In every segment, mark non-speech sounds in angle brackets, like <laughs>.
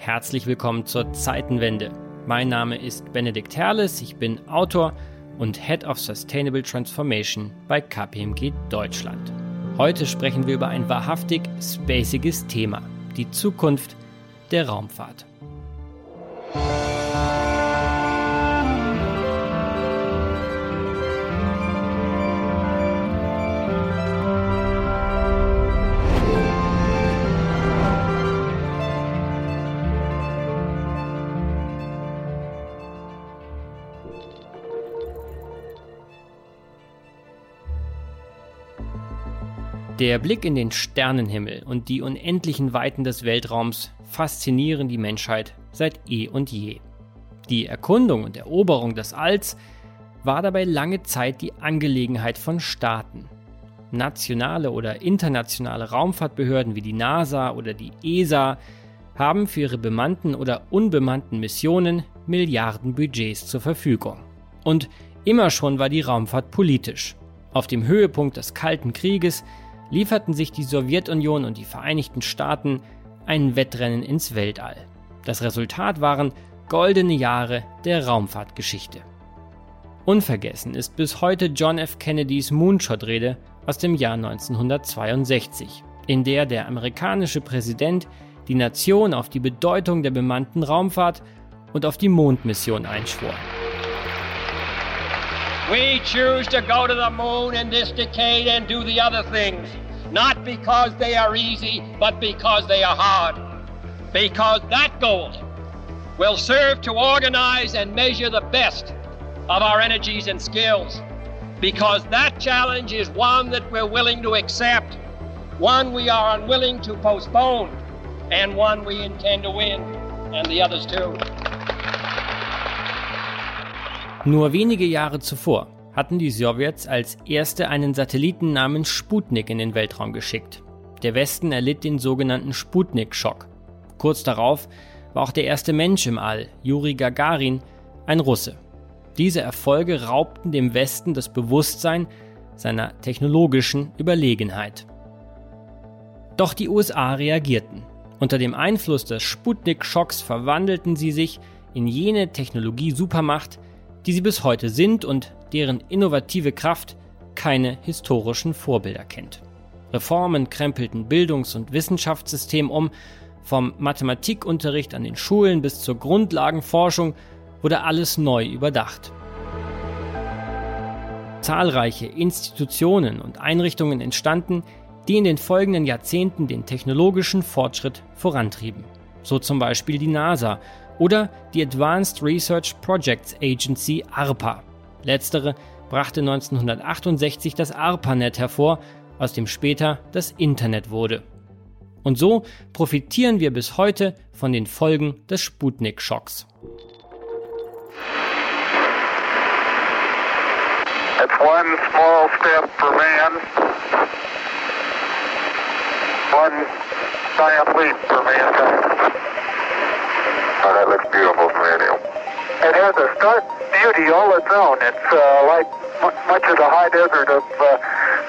Herzlich willkommen zur Zeitenwende. Mein Name ist Benedikt Herles, ich bin Autor und Head of Sustainable Transformation bei KPMG Deutschland. Heute sprechen wir über ein wahrhaftig spaciges Thema, die Zukunft der Raumfahrt. Der Blick in den Sternenhimmel und die unendlichen Weiten des Weltraums faszinieren die Menschheit seit eh und je. Die Erkundung und Eroberung des Alls war dabei lange Zeit die Angelegenheit von Staaten. Nationale oder internationale Raumfahrtbehörden wie die NASA oder die ESA haben für ihre bemannten oder unbemannten Missionen Milliardenbudgets zur Verfügung. Und immer schon war die Raumfahrt politisch. Auf dem Höhepunkt des Kalten Krieges lieferten sich die Sowjetunion und die Vereinigten Staaten ein Wettrennen ins Weltall. Das Resultat waren goldene Jahre der Raumfahrtgeschichte. Unvergessen ist bis heute John F. Kennedys Moonshot-Rede aus dem Jahr 1962, in der der amerikanische Präsident die Nation auf die Bedeutung der bemannten Raumfahrt und auf die Mondmission einschwor. We choose to go to the moon in this decade and do the other things, not because they are easy, but because they are hard. Because that goal will serve to organize and measure the best of our energies and skills. Because that challenge is one that we're willing to accept, one we are unwilling to postpone, and one we intend to win, and the others too. Nur wenige Jahre zuvor hatten die Sowjets als erste einen Satelliten namens Sputnik in den Weltraum geschickt. Der Westen erlitt den sogenannten Sputnik-Schock. Kurz darauf war auch der erste Mensch im All, Juri Gagarin, ein Russe. Diese Erfolge raubten dem Westen das Bewusstsein seiner technologischen Überlegenheit. Doch die USA reagierten. Unter dem Einfluss des Sputnik-Schocks verwandelten sie sich in jene Technologie-Supermacht, die sie bis heute sind und deren innovative Kraft keine historischen Vorbilder kennt. Reformen krempelten Bildungs- und Wissenschaftssystem um, vom Mathematikunterricht an den Schulen bis zur Grundlagenforschung wurde alles neu überdacht. Zahlreiche Institutionen und Einrichtungen entstanden, die in den folgenden Jahrzehnten den technologischen Fortschritt vorantrieben. So zum Beispiel die NASA oder die Advanced Research Projects Agency ARPA. Letztere brachte 1968 das ARPANET hervor, aus dem später das Internet wurde. Und so profitieren wir bis heute von den Folgen des Sputnik-Schocks. It's one small step for man, one giant leap for mankind. Oh, that looks beautiful from radio. It has a stark beauty all its own. It's uh, like much of the high desert of uh,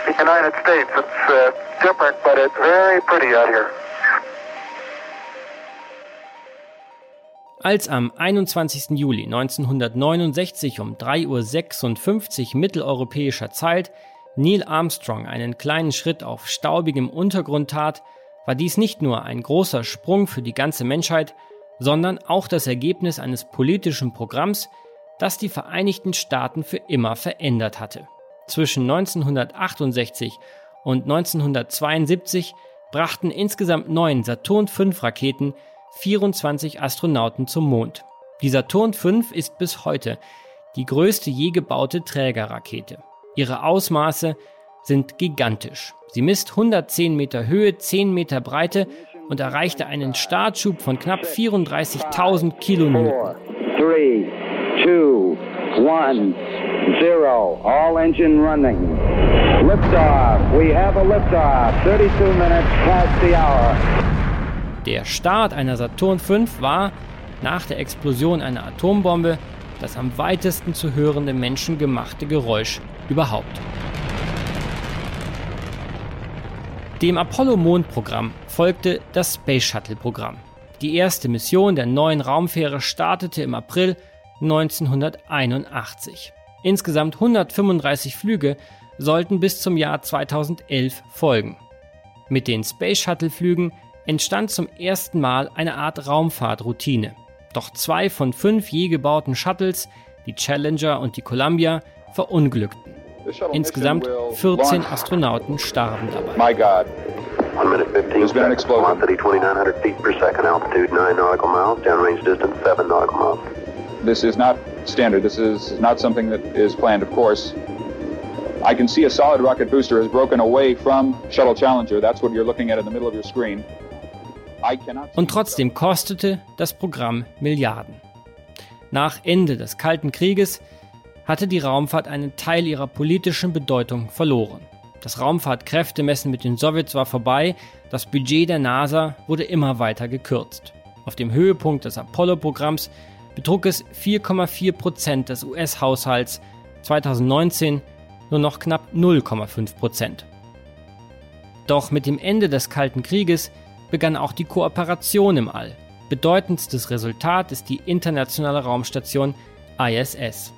the United States. It's uh, different, but it's very pretty out here. Als am 21. Juli 1969 um 3.56 Uhr mitteleuropäischer Zeit Neil Armstrong einen kleinen Schritt auf staubigem Untergrund tat, war dies nicht nur ein großer Sprung für die ganze Menschheit, sondern auch das Ergebnis eines politischen Programms, das die Vereinigten Staaten für immer verändert hatte. Zwischen 1968 und 1972 brachten insgesamt neun Saturn V Raketen 24 Astronauten zum Mond. Die Saturn V ist bis heute die größte je gebaute Trägerrakete. Ihre Ausmaße sind gigantisch. Sie misst 110 Meter Höhe, 10 Meter Breite und erreichte einen Startschub von knapp 34.000 Kilonewton. Three, two, one, zero. All engine running. Liftoff. We have a liftoff. 32 minutes past the hour. Der Start einer Saturn V war nach der Explosion einer Atombombe das am weitesten zu hörende menschengemachte Geräusch überhaupt. Dem Apollo-Mondprogramm folgte das Space Shuttle-Programm. Die erste Mission der neuen Raumfähre startete im April 1981. Insgesamt 135 Flüge sollten bis zum Jahr 2011 folgen. Mit den Space Shuttle Flügen entstand zum ersten Mal eine Art Raumfahrtroutine. Doch zwei von fünf je gebauten Shuttles, die Challenger und die Columbia, verunglückten. Insgesamt 14 Astronauten starben dabei. One minute 15 There's been an explosion. Velocity 2,900 feet per second, altitude 9 nautical miles, downrange distance 7 nautical miles. This is not standard. This is not something that is planned, of course. I can see a solid rocket booster has broken away from Shuttle Challenger. That's what you're looking at in the middle of your screen. Und trotzdem kostete das Programm Milliarden. Nach Ende des Kalten Krieges hatte die Raumfahrt einen Teil ihrer politischen Bedeutung verloren. Das Raumfahrtkräftemessen mit den Sowjets war vorbei, das Budget der NASA wurde immer weiter gekürzt. Auf dem Höhepunkt des Apollo-Programms betrug es 4,4 Prozent des US-Haushalts, 2019 nur noch knapp 0,5 Prozent. Doch mit dem Ende des Kalten Krieges begann auch die Kooperation im All. Bedeutendstes Resultat ist die internationale Raumstation ISS.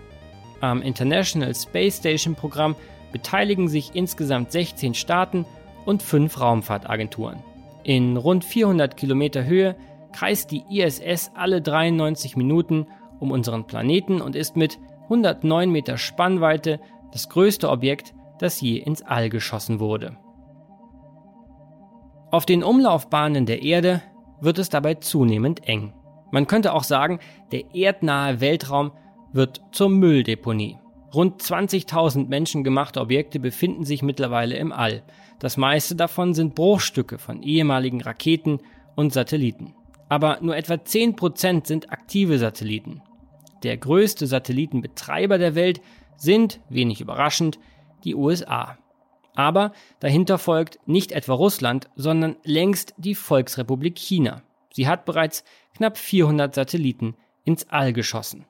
Am International Space Station Programm beteiligen sich insgesamt 16 Staaten und 5 Raumfahrtagenturen. In rund 400 Kilometer Höhe kreist die ISS alle 93 Minuten um unseren Planeten und ist mit 109 Meter Spannweite das größte Objekt, das je ins All geschossen wurde. Auf den Umlaufbahnen der Erde wird es dabei zunehmend eng. Man könnte auch sagen, der erdnahe Weltraum wird zur Mülldeponie. Rund 20.000 menschengemachte Objekte befinden sich mittlerweile im All. Das meiste davon sind Bruchstücke von ehemaligen Raketen und Satelliten. Aber nur etwa 10% sind aktive Satelliten. Der größte Satellitenbetreiber der Welt sind, wenig überraschend, die USA. Aber dahinter folgt nicht etwa Russland, sondern längst die Volksrepublik China. Sie hat bereits knapp 400 Satelliten ins All geschossen.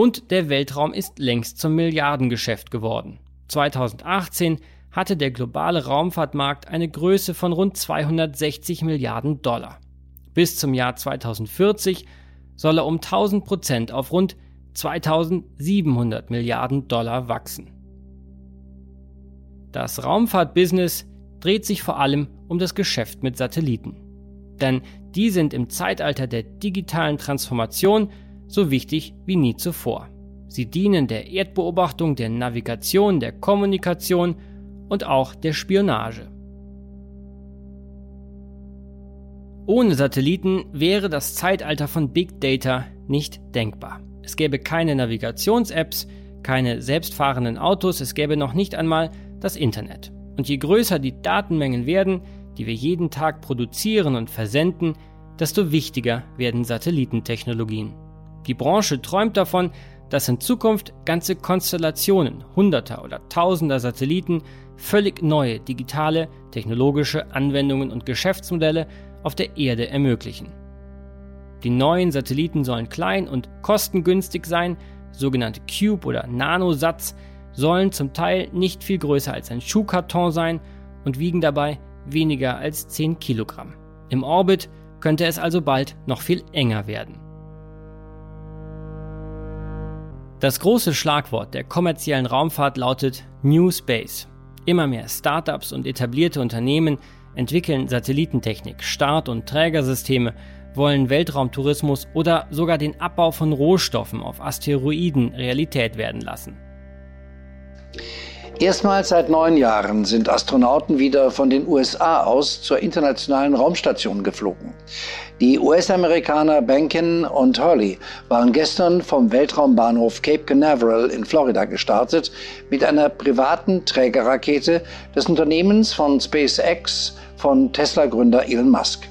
Und der Weltraum ist längst zum Milliardengeschäft geworden. 2018 hatte der globale Raumfahrtmarkt eine Größe von rund 260 Milliarden Dollar. Bis zum Jahr 2040 soll er um 1000 Prozent auf rund 2700 Milliarden Dollar wachsen. Das Raumfahrtbusiness dreht sich vor allem um das Geschäft mit Satelliten. Denn die sind im Zeitalter der digitalen Transformation so wichtig wie nie zuvor. Sie dienen der Erdbeobachtung, der Navigation, der Kommunikation und auch der Spionage. Ohne Satelliten wäre das Zeitalter von Big Data nicht denkbar. Es gäbe keine Navigations-Apps, keine selbstfahrenden Autos, es gäbe noch nicht einmal das Internet. Und je größer die Datenmengen werden, die wir jeden Tag produzieren und versenden, desto wichtiger werden Satellitentechnologien. Die Branche träumt davon, dass in Zukunft ganze Konstellationen hunderter oder tausender Satelliten völlig neue digitale, technologische Anwendungen und Geschäftsmodelle auf der Erde ermöglichen. Die neuen Satelliten sollen klein und kostengünstig sein, sogenannte Cube- oder Nanosatz sollen zum Teil nicht viel größer als ein Schuhkarton sein und wiegen dabei weniger als 10 Kilogramm. Im Orbit könnte es also bald noch viel enger werden. Das große Schlagwort der kommerziellen Raumfahrt lautet New Space. Immer mehr Startups und etablierte Unternehmen entwickeln Satellitentechnik, Start- und Trägersysteme, wollen Weltraumtourismus oder sogar den Abbau von Rohstoffen auf Asteroiden Realität werden lassen. Erstmals seit neun Jahren sind Astronauten wieder von den USA aus zur internationalen Raumstation geflogen. Die US-Amerikaner Bankin und Hurley waren gestern vom Weltraumbahnhof Cape Canaveral in Florida gestartet mit einer privaten Trägerrakete des Unternehmens von SpaceX von Tesla-Gründer Elon Musk.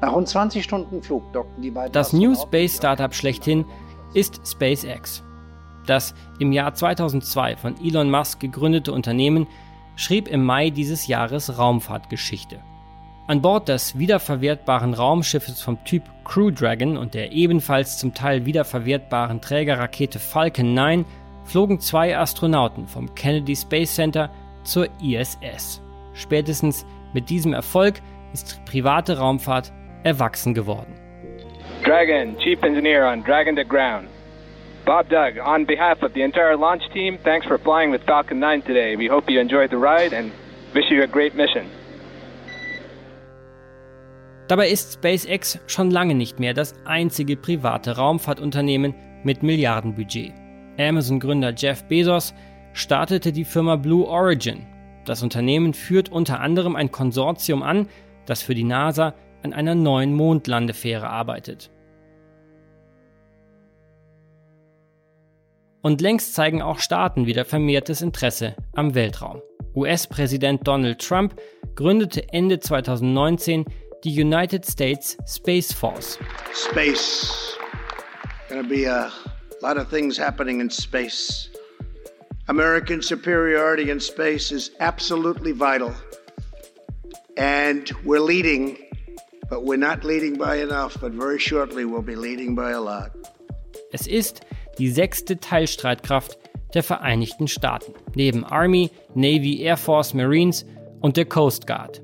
Nach rund 20 Stunden Flug dockten die beiden. Das New Space Startup schlechthin ist SpaceX. Das im Jahr 2002 von Elon Musk gegründete Unternehmen schrieb im Mai dieses Jahres Raumfahrtgeschichte. An Bord des wiederverwertbaren Raumschiffes vom Typ Crew Dragon und der ebenfalls zum Teil wiederverwertbaren Trägerrakete Falcon 9 flogen zwei Astronauten vom Kennedy Space Center zur ISS. Spätestens Mit diesem Erfolg ist private Raumfahrt erwachsen geworden. Dragon, Chief Engineer on Dragon to Ground. Bob Doug, on behalf of the entire launch team, thanks for flying with Falcon 9 today. We hope you enjoyed the ride and wish you a great mission. Dabei ist SpaceX schon lange nicht mehr das einzige private Raumfahrtunternehmen mit Milliardenbudget. Amazon-Gründer Jeff Bezos startete die Firma Blue Origin. Das Unternehmen führt unter anderem ein Konsortium an, das für die NASA an einer neuen Mondlandefähre arbeitet. Und längst zeigen auch Staaten wieder vermehrtes Interesse am Weltraum. US-Präsident Donald Trump gründete Ende 2019 die United States Space Force. Space. Gonna be a lot of things happening in space. American superiority in space is absolutely vital. And we're leading, but we're not leading by enough, but very shortly we'll be leading by a lot. Es ist die sechste Teilstreitkraft der Vereinigten Staaten, neben Army, Navy, Air Force, Marines und der Coast Guard.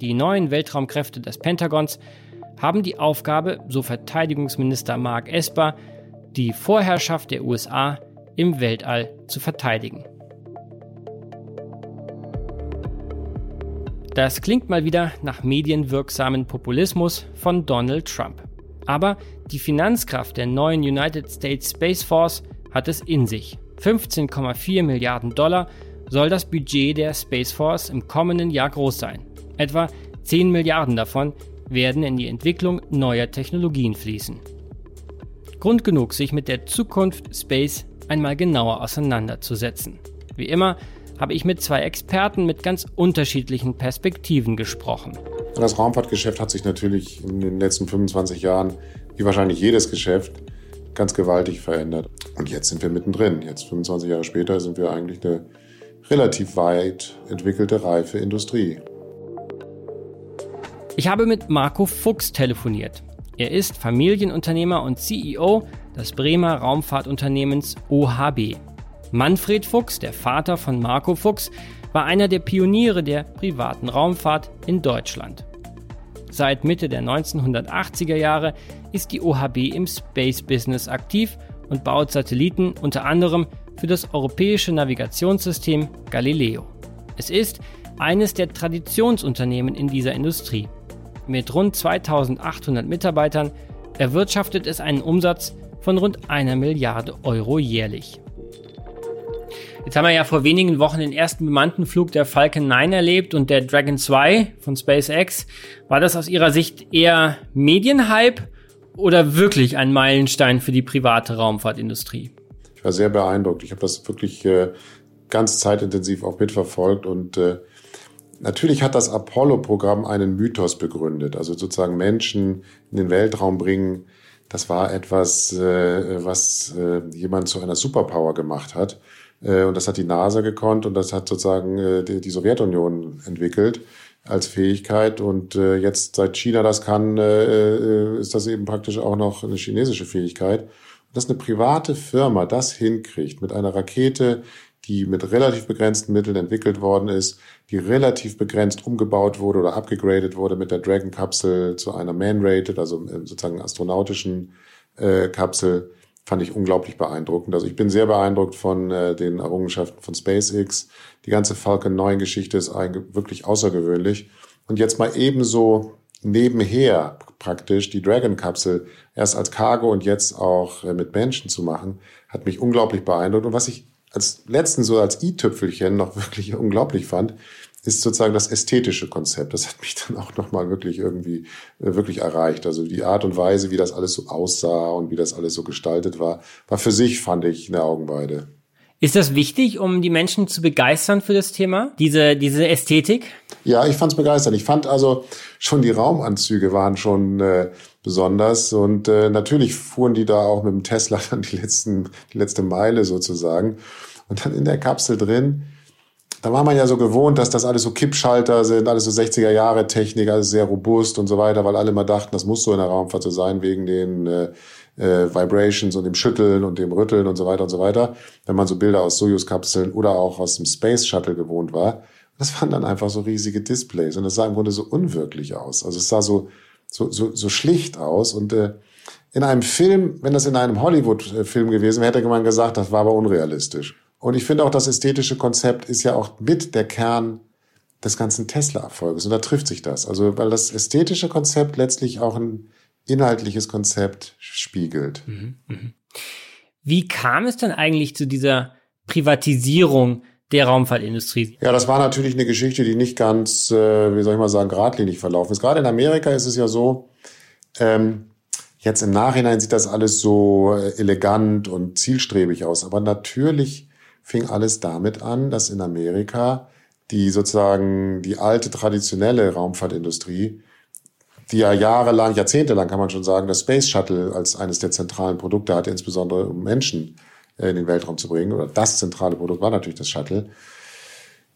Die neuen Weltraumkräfte des Pentagons haben die Aufgabe, so Verteidigungsminister Mark Esper, die Vorherrschaft der USA im Weltall zu verteidigen. Das klingt mal wieder nach medienwirksamen Populismus von Donald Trump. Aber die Finanzkraft der neuen United States Space Force hat es in sich. 15,4 Milliarden Dollar soll das Budget der Space Force im kommenden Jahr groß sein. Etwa 10 Milliarden davon werden in die Entwicklung neuer Technologien fließen. Grund genug, sich mit der Zukunft Space einmal genauer auseinanderzusetzen. Wie immer habe ich mit zwei Experten mit ganz unterschiedlichen Perspektiven gesprochen. Das Raumfahrtgeschäft hat sich natürlich in den letzten 25 Jahren, wie wahrscheinlich jedes Geschäft, ganz gewaltig verändert. Und jetzt sind wir mittendrin. Jetzt 25 Jahre später sind wir eigentlich eine relativ weit entwickelte, reife Industrie. Ich habe mit Marco Fuchs telefoniert. Er ist Familienunternehmer und CEO des Bremer Raumfahrtunternehmens OHB. Manfred Fuchs, der Vater von Marco Fuchs, war einer der Pioniere der privaten Raumfahrt in Deutschland. Seit Mitte der 1980er Jahre ist die OHB im Space Business aktiv und baut Satelliten unter anderem für das europäische Navigationssystem Galileo. Es ist eines der Traditionsunternehmen in dieser Industrie. Mit rund 2800 Mitarbeitern erwirtschaftet es einen Umsatz von rund einer Milliarde Euro jährlich. Jetzt haben wir ja vor wenigen Wochen den ersten bemannten Flug der Falcon 9 erlebt und der Dragon 2 von SpaceX. War das aus Ihrer Sicht eher Medienhype oder wirklich ein Meilenstein für die private Raumfahrtindustrie? Ich war sehr beeindruckt. Ich habe das wirklich äh, ganz zeitintensiv auch mitverfolgt und äh, Natürlich hat das Apollo-Programm einen Mythos begründet, also sozusagen Menschen in den Weltraum bringen. Das war etwas, äh, was äh, jemand zu einer Superpower gemacht hat. Äh, und das hat die NASA gekonnt und das hat sozusagen äh, die, Sowjetunion entwickelt als Fähigkeit. Und äh, jetzt, seit China das kann, ist das eben praktisch auch noch eine chinesische Fähigkeit. Und dass eine private Firma das hinkriegt mit einer Rakete, die mit relativ begrenzten Mitteln entwickelt worden ist, die relativ begrenzt umgebaut wurde oder abgegradet wurde mit der Dragon-Kapsel zu einer Man-Rated, also sozusagen astronautischen äh, Kapsel, fand ich unglaublich beeindruckend. Also ich bin sehr beeindruckt von äh, den Errungenschaften von SpaceX. Die ganze Falcon 9 Geschichte ist eigentlich wirklich außergewöhnlich. Und jetzt mal ebenso nebenher praktisch die Dragon-Kapsel erst als Cargo und jetzt auch äh, mit Menschen zu machen, hat mich unglaublich beeindruckt. Und was ich als letzten so als i-Tüpfelchen noch <laughs> wirklich unglaublich fand, ist sozusagen das ästhetische Konzept. Das hat mich dann auch nochmal wirklich irgendwie äh, wirklich erreicht. Also die Art und Weise, wie das alles so aussah und wie das alles so gestaltet war, war für sich, fand ich, eine Augenweide. Ist das wichtig, um die Menschen zu begeistern für das Thema, diese, diese Ästhetik? Ja, ich fand es begeisternd. Ich fand also schon die Raumanzüge waren schon äh, besonders und äh, natürlich fuhren die da auch mit dem Tesla dann die letzten die letzte Meile sozusagen und dann in der Kapsel drin. Da war man ja so gewohnt, dass das alles so Kippschalter sind, alles so 60er Jahre Technik, alles sehr robust und so weiter, weil alle mal dachten, das muss so in der Raumfahrt so sein wegen den äh, äh, Vibrations und dem Schütteln und dem Rütteln und so weiter und so weiter. Wenn man so Bilder aus Soyuz-Kapseln oder auch aus dem Space Shuttle gewohnt war. Das waren dann einfach so riesige Displays und das sah im Grunde so unwirklich aus. Also es sah so, so, so, so schlicht aus und äh, in einem Film, wenn das in einem Hollywood-Film gewesen wäre, hätte man gesagt, das war aber unrealistisch. Und ich finde auch, das ästhetische Konzept ist ja auch mit der Kern des ganzen Tesla-Erfolges. Und da trifft sich das. Also, weil das ästhetische Konzept letztlich auch ein inhaltliches Konzept spiegelt. Mhm, mh. Wie kam es denn eigentlich zu dieser Privatisierung der Raumfahrtindustrie? Ja, das war natürlich eine Geschichte, die nicht ganz, äh, wie soll ich mal sagen, geradlinig verlaufen ist. Gerade in Amerika ist es ja so, ähm, jetzt im Nachhinein sieht das alles so äh, elegant und zielstrebig aus. Aber natürlich fing alles damit an, dass in Amerika die sozusagen die alte traditionelle Raumfahrtindustrie, die ja jahrelang, jahrzehntelang kann man schon sagen, das Space Shuttle als eines der zentralen Produkte hatte, insbesondere um Menschen äh, in den Weltraum zu bringen, oder das zentrale Produkt war natürlich das Shuttle,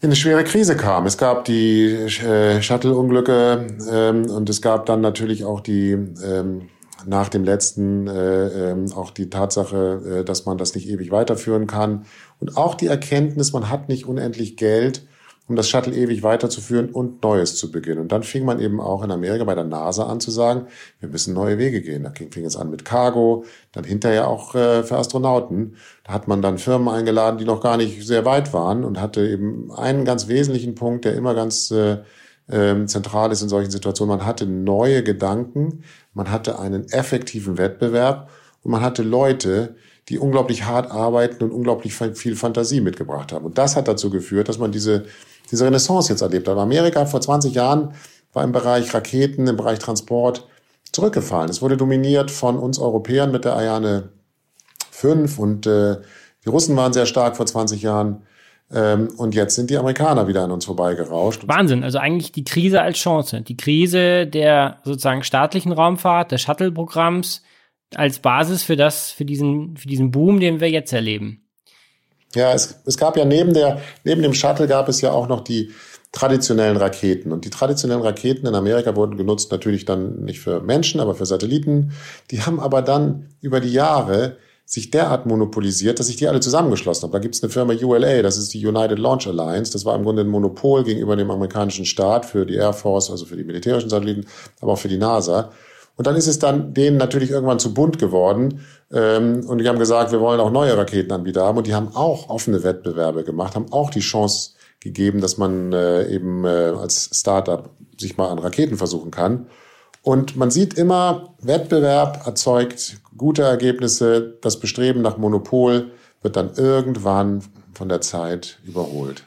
in eine schwere Krise kam. Es gab die äh, Shuttle-Unglücke ähm, und es gab dann natürlich auch die ähm, nach dem letzten äh, ähm, auch die Tatsache, äh, dass man das nicht ewig weiterführen kann und auch die Erkenntnis, man hat nicht unendlich Geld, um das Shuttle ewig weiterzuführen und Neues zu beginnen. Und dann fing man eben auch in Amerika bei der NASA an zu sagen, wir müssen neue Wege gehen. Da fing es an mit Cargo, dann hinterher auch äh, für Astronauten. Da hat man dann Firmen eingeladen, die noch gar nicht sehr weit waren und hatte eben einen ganz wesentlichen Punkt, der immer ganz äh, äh, zentral ist in solchen Situationen. Man hatte neue Gedanken, man hatte einen effektiven Wettbewerb und man hatte Leute, die unglaublich hart arbeiten und unglaublich viel Fantasie mitgebracht haben. Und das hat dazu geführt, dass man diese, diese Renaissance jetzt erlebt hat. Amerika vor 20 Jahren war im Bereich Raketen, im Bereich Transport zurückgefallen. Es wurde dominiert von uns Europäern mit der Ariane 5 und äh, die Russen waren sehr stark vor 20 Jahren. Ähm, und jetzt sind die Amerikaner wieder an uns vorbeigerauscht. Wahnsinn, also eigentlich die Krise als Chance. Die Krise der sozusagen staatlichen Raumfahrt, des Shuttle-Programms als Basis für das, für diesen, für diesen Boom, den wir jetzt erleben. Ja, es, es gab ja neben der, neben dem Shuttle gab es ja auch noch die traditionellen Raketen. Und die traditionellen Raketen in Amerika wurden genutzt natürlich dann nicht für Menschen, aber für Satelliten. Die haben aber dann über die Jahre sich derart monopolisiert, dass sich die alle zusammengeschlossen haben. Da gibt es eine Firma ULA, das ist die United Launch Alliance. Das war im Grunde ein Monopol gegenüber dem amerikanischen Staat für die Air Force, also für die militärischen Satelliten, aber auch für die NASA. Und dann ist es dann denen natürlich irgendwann zu bunt geworden. Ähm, und die haben gesagt, wir wollen auch neue Raketenanbieter haben. Und die haben auch offene Wettbewerbe gemacht, haben auch die Chance gegeben, dass man äh, eben äh, als Startup sich mal an Raketen versuchen kann. Und man sieht immer, Wettbewerb erzeugt gute Ergebnisse. Das Bestreben nach Monopol wird dann irgendwann von der Zeit überholt.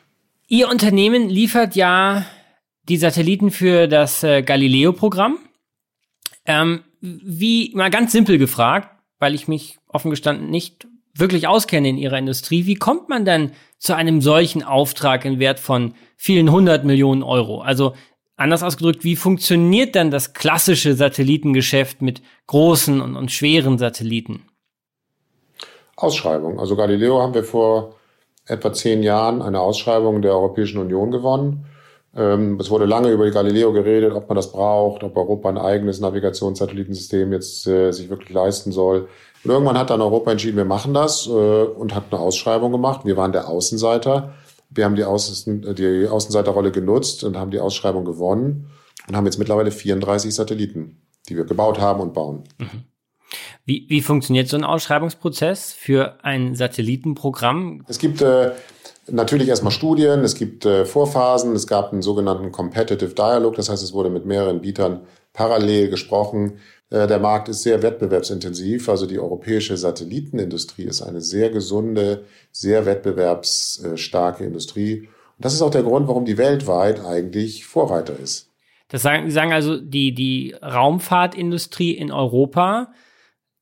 Ihr Unternehmen liefert ja die Satelliten für das äh, Galileo-Programm. Ähm, wie, mal ganz simpel gefragt, weil ich mich offen gestanden nicht wirklich auskenne in Ihrer Industrie, wie kommt man denn zu einem solchen Auftrag in Wert von vielen hundert Millionen Euro? Also Anders ausgedrückt, wie funktioniert denn das klassische Satellitengeschäft mit großen und, und schweren Satelliten? Ausschreibung. Also Galileo haben wir vor etwa zehn Jahren eine Ausschreibung der Europäischen Union gewonnen. Ähm, es wurde lange über Galileo geredet, ob man das braucht, ob Europa ein eigenes Navigationssatellitensystem jetzt äh, sich wirklich leisten soll. Und irgendwann hat dann Europa entschieden, wir machen das äh, und hat eine Ausschreibung gemacht. Wir waren der Außenseiter. Wir haben die, Außen, die Außenseiterrolle genutzt und haben die Ausschreibung gewonnen und haben jetzt mittlerweile 34 Satelliten, die wir gebaut haben und bauen. Mhm. Wie, wie funktioniert so ein Ausschreibungsprozess für ein Satellitenprogramm? Es gibt äh, natürlich erstmal Studien, es gibt äh, Vorphasen, es gab einen sogenannten Competitive Dialog, das heißt, es wurde mit mehreren Bietern parallel gesprochen. Äh, der Markt ist sehr wettbewerbsintensiv. Also die europäische Satellitenindustrie ist eine sehr gesunde, sehr wettbewerbsstarke Industrie. Und das ist auch der Grund, warum die weltweit eigentlich Vorreiter ist. Das sagen, sagen also, die, die Raumfahrtindustrie in Europa,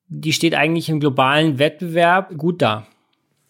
die steht eigentlich im globalen Wettbewerb gut da.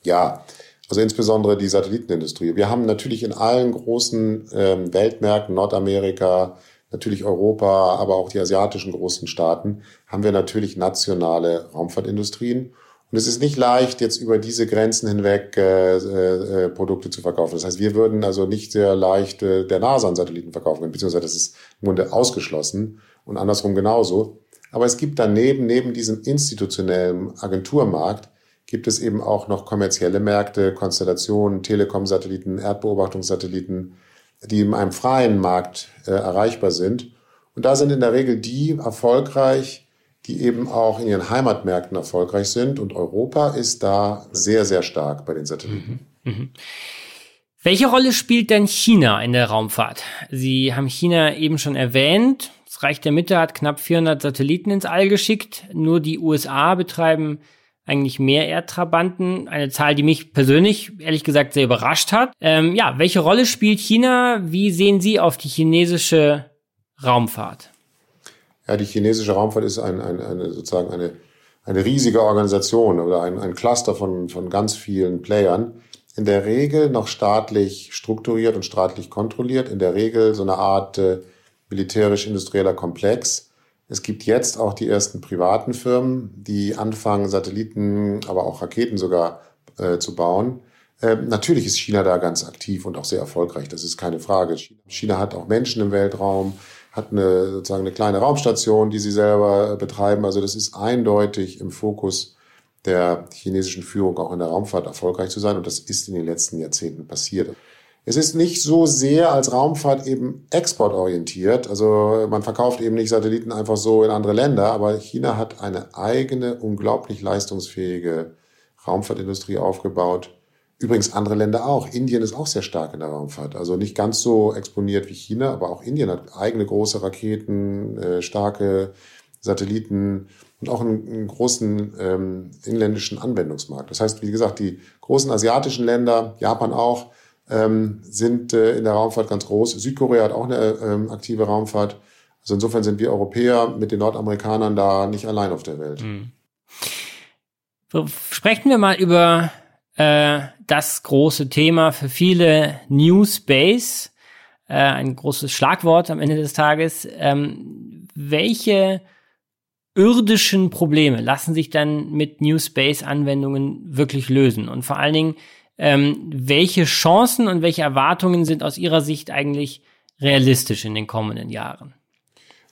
Ja, also insbesondere die Satellitenindustrie. Wir haben natürlich in allen großen ähm, Weltmärkten, Nordamerika, natürlich Europa, aber auch die asiatischen großen Staaten, haben wir natürlich nationale Raumfahrtindustrien. Und es ist nicht leicht, jetzt über diese Grenzen hinweg äh, äh, Produkte zu verkaufen. Das heißt, wir würden also nicht sehr leicht äh, der NASA einen Satelliten verkaufen beziehungsweise das ist im Grunde ausgeschlossen und andersrum genauso. Aber es gibt daneben, neben diesem institutionellen Agenturmarkt, gibt es eben auch noch kommerzielle Märkte, Konstellationen, Telekom-Satelliten, Erdbeobachtungssatelliten, die in einem freien Markt äh, erreichbar sind. Und da sind in der Regel die erfolgreich, die eben auch in ihren Heimatmärkten erfolgreich sind. Und Europa ist da sehr, sehr stark bei den Satelliten. Mhm. Mhm. Welche Rolle spielt denn China in der Raumfahrt? Sie haben China eben schon erwähnt. Das Reich der Mitte hat knapp 400 Satelliten ins All geschickt. Nur die USA betreiben eigentlich mehr Erdtrabanten. Eine Zahl, die mich persönlich ehrlich gesagt sehr überrascht hat. Ähm, ja, welche Rolle spielt China? Wie sehen Sie auf die chinesische Raumfahrt? Ja, die chinesische Raumfahrt ist ein, ein, eine, sozusagen eine, eine riesige Organisation oder ein, ein Cluster von, von ganz vielen Playern. In der Regel noch staatlich strukturiert und staatlich kontrolliert. In der Regel so eine Art äh, militärisch-industrieller Komplex es gibt jetzt auch die ersten privaten Firmen, die anfangen, Satelliten, aber auch Raketen sogar äh, zu bauen. Äh, natürlich ist China da ganz aktiv und auch sehr erfolgreich, das ist keine Frage. China hat auch Menschen im Weltraum, hat eine, sozusagen eine kleine Raumstation, die sie selber betreiben. Also das ist eindeutig im Fokus der chinesischen Führung auch in der Raumfahrt erfolgreich zu sein. Und das ist in den letzten Jahrzehnten passiert. Es ist nicht so sehr als Raumfahrt eben exportorientiert. Also man verkauft eben nicht Satelliten einfach so in andere Länder, aber China hat eine eigene, unglaublich leistungsfähige Raumfahrtindustrie aufgebaut. Übrigens andere Länder auch. Indien ist auch sehr stark in der Raumfahrt. Also nicht ganz so exponiert wie China, aber auch Indien hat eigene große Raketen, äh, starke Satelliten und auch einen, großen ähm, inländischen Anwendungsmarkt. Das heißt, wie gesagt, die großen asiatischen Länder, Japan auch, ähm, sind äh, in der Raumfahrt ganz groß. Südkorea hat auch eine ähm, aktive Raumfahrt. Also insofern sind wir Europäer mit den Nordamerikanern da nicht allein auf der Welt. Mhm. Sprechen wir mal über äh, das große Thema für viele New Space. Äh, ein großes Schlagwort am Ende des Tages. Ähm, welche irdischen Probleme lassen sich dann mit New Space Anwendungen wirklich lösen? Und vor allen Dingen, ähm, welche Chancen und welche Erwartungen sind aus Ihrer Sicht eigentlich realistisch in den kommenden Jahren?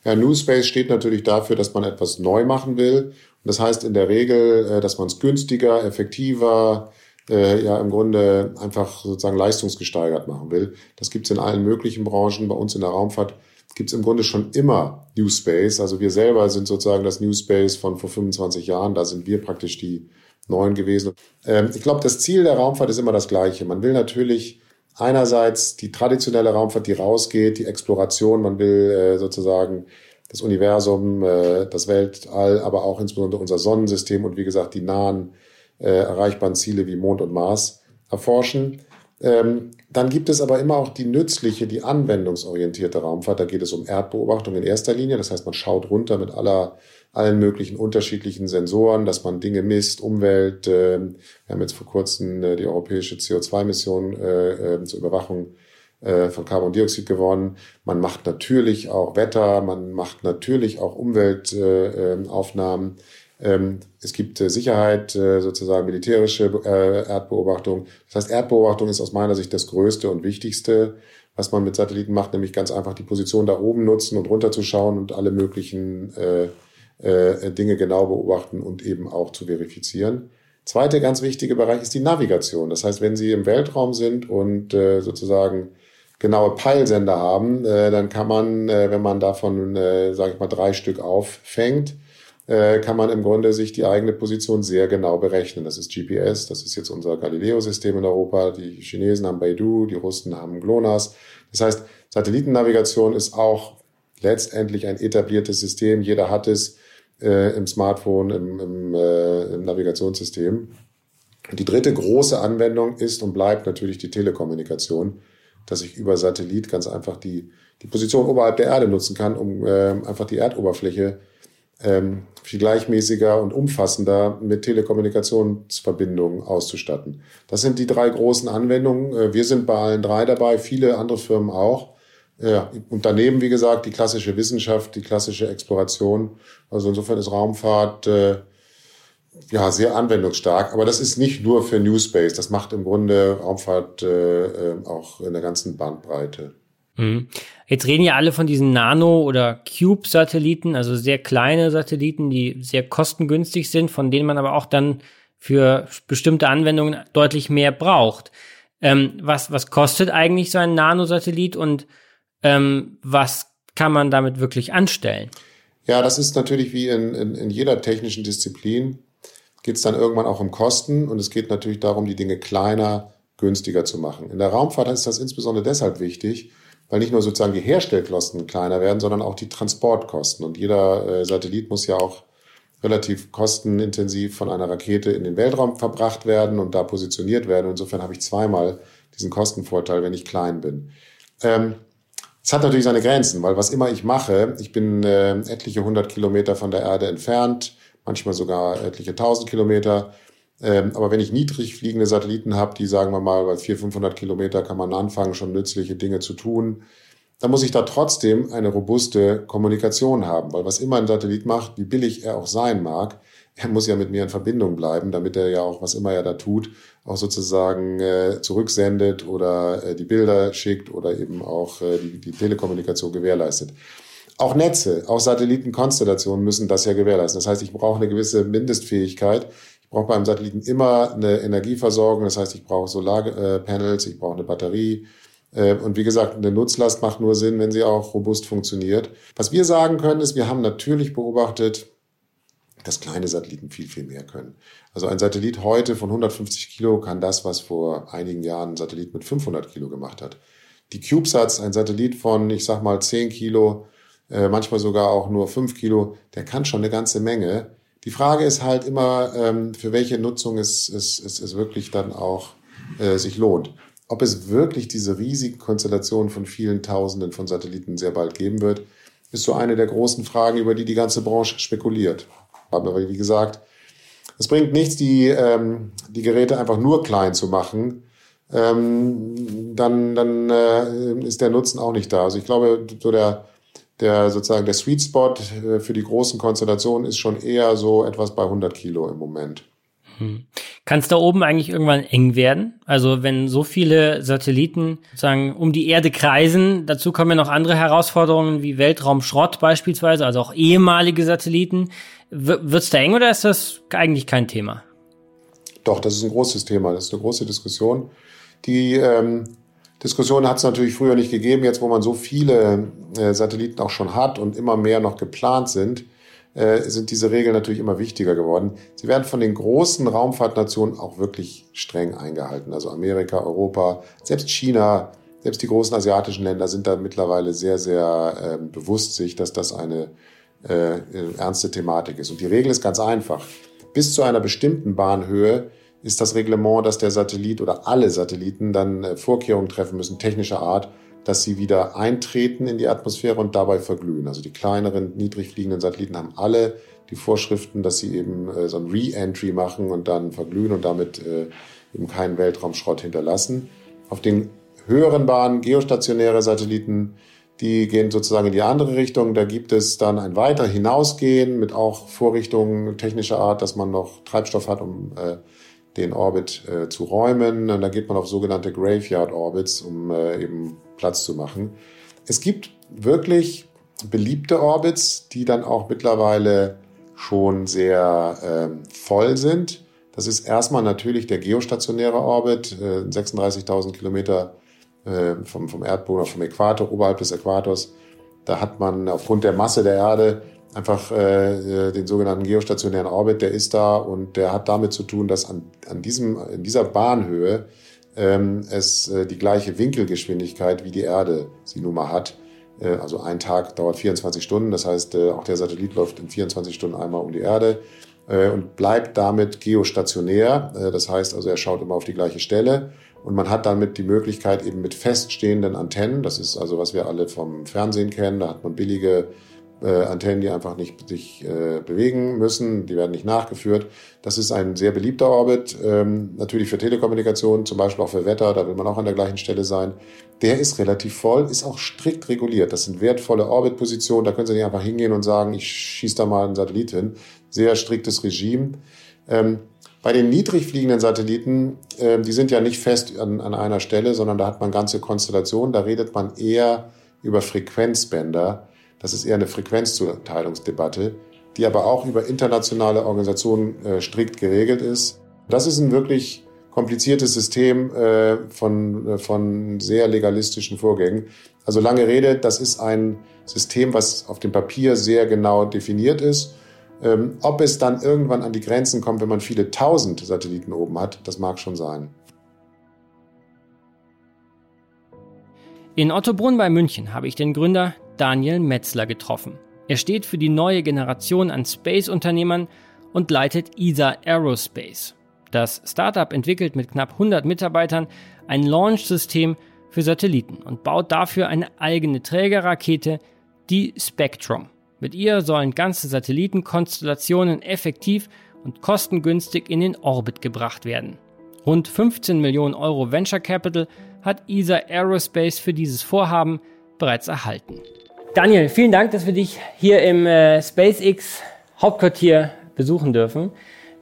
Ja, New Space steht natürlich dafür, dass man etwas neu machen will. Und das heißt in der Regel, äh, dass man es günstiger, effektiver, äh, ja im Grunde einfach sozusagen leistungsgesteigert machen will. Das gibt es in allen möglichen Branchen. Bei uns in der Raumfahrt gibt es im Grunde schon immer New Space. Also wir selber sind sozusagen das New Space von vor 25 Jahren. Da sind wir praktisch die neun gewesen. Ähm, ich glaube, das Ziel der Raumfahrt ist immer das gleiche. Man will natürlich einerseits die traditionelle Raumfahrt, die rausgeht, die Exploration, man will äh, sozusagen das Universum, äh, das Weltall, aber auch insbesondere unser Sonnensystem und wie gesagt die nahen äh, erreichbaren Ziele wie Mond und Mars erforschen. Ähm, dann gibt es aber immer auch die nützliche, die anwendungsorientierte Raumfahrt. Da geht es um Erdbeobachtung in erster Linie. Das heißt, man schaut runter mit aller allen möglichen unterschiedlichen Sensoren, dass man Dinge misst, Umwelt. Äh, wir haben jetzt vor kurzem äh, die europäische CO2-Mission äh, äh, zur Überwachung äh, von Carbondioxid gewonnen. Man macht natürlich auch Wetter, man macht natürlich auch Umweltaufnahmen. Äh, ähm, es gibt äh, Sicherheit, äh, sozusagen militärische äh, Erdbeobachtung. Das heißt, Erdbeobachtung ist aus meiner Sicht das Größte und Wichtigste, was man mit Satelliten macht, nämlich ganz einfach die Position da oben nutzen und runterzuschauen und alle möglichen äh, Dinge genau beobachten und eben auch zu verifizieren. Zweiter ganz wichtiger Bereich ist die Navigation. Das heißt, wenn Sie im Weltraum sind und äh, sozusagen genaue Peilsender haben, äh, dann kann man, äh, wenn man davon, äh, sage ich mal, drei Stück auffängt, äh, kann man im Grunde sich die eigene Position sehr genau berechnen. Das ist GPS, das ist jetzt unser Galileo-System in Europa. Die Chinesen haben Beidou, die Russen haben GLONASS. Das heißt, Satellitennavigation ist auch letztendlich ein etabliertes System. Jeder hat es äh, im Smartphone, im, im, äh, im Navigationssystem. Die dritte große Anwendung ist und bleibt natürlich die Telekommunikation, dass ich über Satellit ganz einfach die, die Position oberhalb der Erde nutzen kann, um äh, einfach die Erdoberfläche ähm, viel gleichmäßiger und umfassender mit Telekommunikationsverbindungen auszustatten. Das sind die drei großen Anwendungen. Äh, wir sind bei allen drei dabei, viele andere Firmen auch. Ja, und daneben, wie gesagt, die klassische Wissenschaft, die klassische Exploration. Also insofern ist Raumfahrt äh, ja sehr anwendungsstark. Aber das ist nicht nur für New Space. Das macht im Grunde Raumfahrt äh, äh auch in der ganzen Bandbreite. Mhm. Jetzt reden ja alle von diesen Nano- oder Cube-Satelliten, also sehr kleine Satelliten, die sehr kostengünstig sind, von denen man aber auch dann für bestimmte Anwendungen deutlich mehr braucht. Ähm, was, was kostet eigentlich so ein Nanosatellit und ähm, was kann man damit wirklich anstellen? Ja, das ist natürlich wie in, in, in jeder technischen Disziplin, geht es dann irgendwann auch um Kosten und es geht natürlich darum, die Dinge kleiner, günstiger zu machen. In der Raumfahrt ist das insbesondere deshalb wichtig, weil nicht nur sozusagen die Herstellkosten kleiner werden, sondern auch die Transportkosten. Und jeder äh, Satellit muss ja auch relativ kostenintensiv von einer Rakete in den Weltraum verbracht werden und da positioniert werden. Insofern habe ich zweimal diesen Kostenvorteil, wenn ich klein bin. Ähm, es hat natürlich seine Grenzen, weil was immer ich mache, ich bin äh, etliche hundert Kilometer von der Erde entfernt, manchmal sogar etliche tausend Kilometer. Ähm, aber wenn ich niedrig fliegende Satelliten habe, die sagen wir mal bei 400, 500 Kilometer kann man anfangen, schon nützliche Dinge zu tun, dann muss ich da trotzdem eine robuste Kommunikation haben, weil was immer ein Satellit macht, wie billig er auch sein mag, er muss ja mit mir in Verbindung bleiben, damit er ja auch, was immer er da tut, auch sozusagen äh, zurücksendet oder äh, die Bilder schickt oder eben auch äh, die, die Telekommunikation gewährleistet. Auch Netze, auch Satellitenkonstellationen müssen das ja gewährleisten. Das heißt, ich brauche eine gewisse Mindestfähigkeit. Ich brauche beim Satelliten immer eine Energieversorgung. Das heißt, ich brauche Solarpanels, ich brauche eine Batterie. Äh, und wie gesagt, eine Nutzlast macht nur Sinn, wenn sie auch robust funktioniert. Was wir sagen können, ist, wir haben natürlich beobachtet, dass kleine Satelliten viel, viel mehr können. Also ein Satellit heute von 150 Kilo kann das, was vor einigen Jahren ein Satellit mit 500 Kilo gemacht hat. Die CubeSats, ein Satellit von, ich sag mal, 10 Kilo, äh, manchmal sogar auch nur 5 Kilo, der kann schon eine ganze Menge. Die Frage ist halt immer, ähm, für welche Nutzung es, es, es, es wirklich dann auch äh, sich lohnt. Ob es wirklich diese riesigen Konstellationen von vielen Tausenden von Satelliten sehr bald geben wird, ist so eine der großen Fragen, über die die ganze Branche spekuliert. Aber wie gesagt, es bringt nichts, die, ähm, die Geräte einfach nur klein zu machen. Ähm, dann dann äh, ist der Nutzen auch nicht da. Also ich glaube, so der, der sozusagen der Sweet Spot äh, für die großen Konstellationen ist schon eher so etwas bei 100 Kilo im Moment. Hm. Kann es da oben eigentlich irgendwann eng werden? Also wenn so viele Satelliten sozusagen um die Erde kreisen, dazu kommen ja noch andere Herausforderungen wie Weltraumschrott beispielsweise, also auch ehemalige Satelliten. Wird es da eng oder ist das eigentlich kein Thema? Doch, das ist ein großes Thema. Das ist eine große Diskussion. Die ähm, Diskussion hat es natürlich früher nicht gegeben. Jetzt, wo man so viele äh, Satelliten auch schon hat und immer mehr noch geplant sind, äh, sind diese Regeln natürlich immer wichtiger geworden. Sie werden von den großen Raumfahrtnationen auch wirklich streng eingehalten. Also Amerika, Europa, selbst China, selbst die großen asiatischen Länder sind da mittlerweile sehr, sehr äh, bewusst sich, dass das eine äh, ernste Thematik ist. Und die Regel ist ganz einfach. Bis zu einer bestimmten Bahnhöhe ist das Reglement, dass der Satellit oder alle Satelliten dann äh, Vorkehrungen treffen müssen, technischer Art, dass sie wieder eintreten in die Atmosphäre und dabei verglühen. Also die kleineren, niedrig fliegenden Satelliten haben alle die Vorschriften, dass sie eben äh, so ein Re-Entry machen und dann verglühen und damit äh, eben keinen Weltraumschrott hinterlassen. Auf den höheren Bahnen geostationäre Satelliten die gehen sozusagen in die andere Richtung. Da gibt es dann ein weiter Hinausgehen mit auch Vorrichtungen technischer Art, dass man noch Treibstoff hat, um äh, den Orbit äh, zu räumen. Und dann geht man auf sogenannte Graveyard Orbits, um äh, eben Platz zu machen. Es gibt wirklich beliebte Orbits, die dann auch mittlerweile schon sehr ähm, voll sind. Das ist erstmal natürlich der geostationäre Orbit, äh, 36.000 Kilometer äh, vom, vom Erdboden, vom Äquator, oberhalb des Äquators. Da hat man aufgrund der Masse der Erde einfach äh, äh, den sogenannten geostationären Orbit, der ist da und der hat damit zu tun, dass an, an diesem, in dieser Bahnhöhe ähm, es äh, die gleiche Winkelgeschwindigkeit wie die Erde sie nun mal hat. Äh, also ein Tag dauert 24 Stunden, das heißt, äh, auch der Satellit läuft in 24 Stunden einmal um die Erde äh, und bleibt damit geostationär. Äh, das heißt also, er schaut immer auf die gleiche Stelle und man hat damit die Möglichkeit eben mit feststehenden Antennen, das ist also, was wir alle vom Fernsehen kennen, da hat man billige äh, Antennen, die einfach nicht sich äh, bewegen müssen, die werden nicht nachgeführt. Das ist ein sehr beliebter Orbit, ähm, natürlich für Telekommunikation, zum Beispiel auch für Wetter, da will man auch an der gleichen Stelle sein. Der ist relativ voll, ist auch strikt reguliert. Das sind wertvolle Orbitpositionen, da können Sie nicht einfach hingehen und sagen, ich schieße da mal einen Satellit hin. Sehr striktes Regime. Ähm, bei den niedrig fliegenden Satelliten, äh, die sind ja nicht fest an, an einer Stelle, sondern da hat man ganze Konstellationen. Da redet man eher über Frequenzbänder. Das ist eher eine Frequenzzuteilungsdebatte, die aber auch über internationale Organisationen äh, strikt geregelt ist. Das ist ein wirklich kompliziertes System äh, von, äh, von sehr legalistischen Vorgängen. Also lange Rede, das ist ein System, was auf dem Papier sehr genau definiert ist. Ähm, ob es dann irgendwann an die Grenzen kommt, wenn man viele tausend Satelliten oben hat, das mag schon sein. In Ottobrunn bei München habe ich den Gründer Daniel Metzler getroffen. Er steht für die neue Generation an Space-Unternehmern und leitet ESA Aerospace. Das Startup entwickelt mit knapp 100 Mitarbeitern ein Launch-System für Satelliten und baut dafür eine eigene Trägerrakete, die Spectrum. Mit ihr sollen ganze Satellitenkonstellationen effektiv und kostengünstig in den Orbit gebracht werden. Rund 15 Millionen Euro Venture Capital hat ESA Aerospace für dieses Vorhaben bereits erhalten. Daniel, vielen Dank, dass wir dich hier im äh, SpaceX Hauptquartier besuchen dürfen.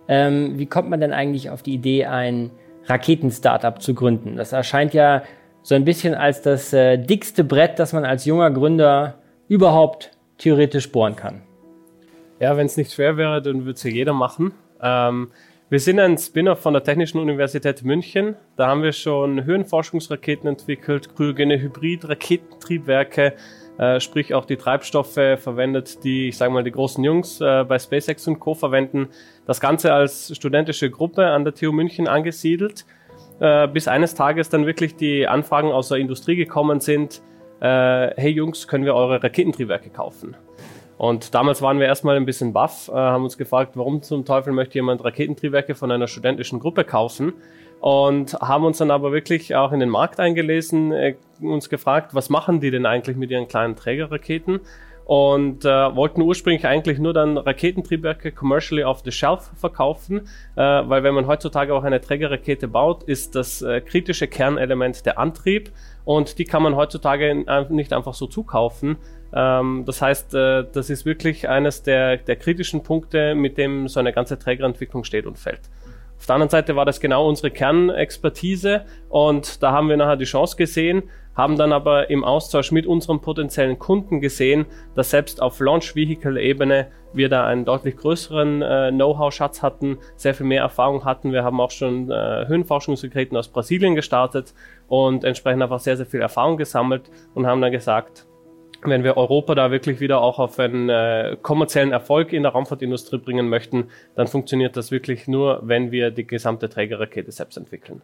Ähm, wie kommt man denn eigentlich auf die Idee, ein Raketen-Startup zu gründen? Das erscheint ja so ein bisschen als das äh, dickste Brett, das man als junger Gründer überhaupt theoretisch bohren kann. Ja, wenn es nicht schwer wäre, dann würde es ja jeder machen. Ähm, wir sind ein Spin-off von der Technischen Universität München. Da haben wir schon Höhenforschungsraketen entwickelt, kryogene Hybrid-Raketentriebwerke, äh, sprich auch die Treibstoffe verwendet, die, ich sage mal, die großen Jungs äh, bei SpaceX und Co. verwenden. Das Ganze als studentische Gruppe an der TU München angesiedelt, äh, bis eines Tages dann wirklich die Anfragen aus der Industrie gekommen sind, äh, hey Jungs, können wir eure Raketentriebwerke kaufen? Und damals waren wir erstmal ein bisschen baff, äh, haben uns gefragt, warum zum Teufel möchte jemand Raketentriebwerke von einer studentischen Gruppe kaufen? und haben uns dann aber wirklich auch in den Markt eingelesen, äh, uns gefragt, was machen die denn eigentlich mit ihren kleinen Trägerraketen und äh, wollten ursprünglich eigentlich nur dann Raketentriebwerke commercially off the shelf verkaufen, äh, weil wenn man heutzutage auch eine Trägerrakete baut, ist das äh, kritische Kernelement der Antrieb und die kann man heutzutage nicht einfach so zukaufen. Ähm, das heißt, äh, das ist wirklich eines der, der kritischen Punkte, mit dem so eine ganze Trägerentwicklung steht und fällt. Auf der anderen Seite war das genau unsere Kernexpertise und da haben wir nachher die Chance gesehen, haben dann aber im Austausch mit unseren potenziellen Kunden gesehen, dass selbst auf Launch-Vehicle-Ebene wir da einen deutlich größeren äh, Know-how-Schatz hatten, sehr viel mehr Erfahrung hatten. Wir haben auch schon äh, Höhenforschungssekreten aus Brasilien gestartet und entsprechend einfach sehr, sehr viel Erfahrung gesammelt und haben dann gesagt, wenn wir Europa da wirklich wieder auch auf einen äh, kommerziellen Erfolg in der Raumfahrtindustrie bringen möchten, dann funktioniert das wirklich nur, wenn wir die gesamte Trägerrakete selbst entwickeln.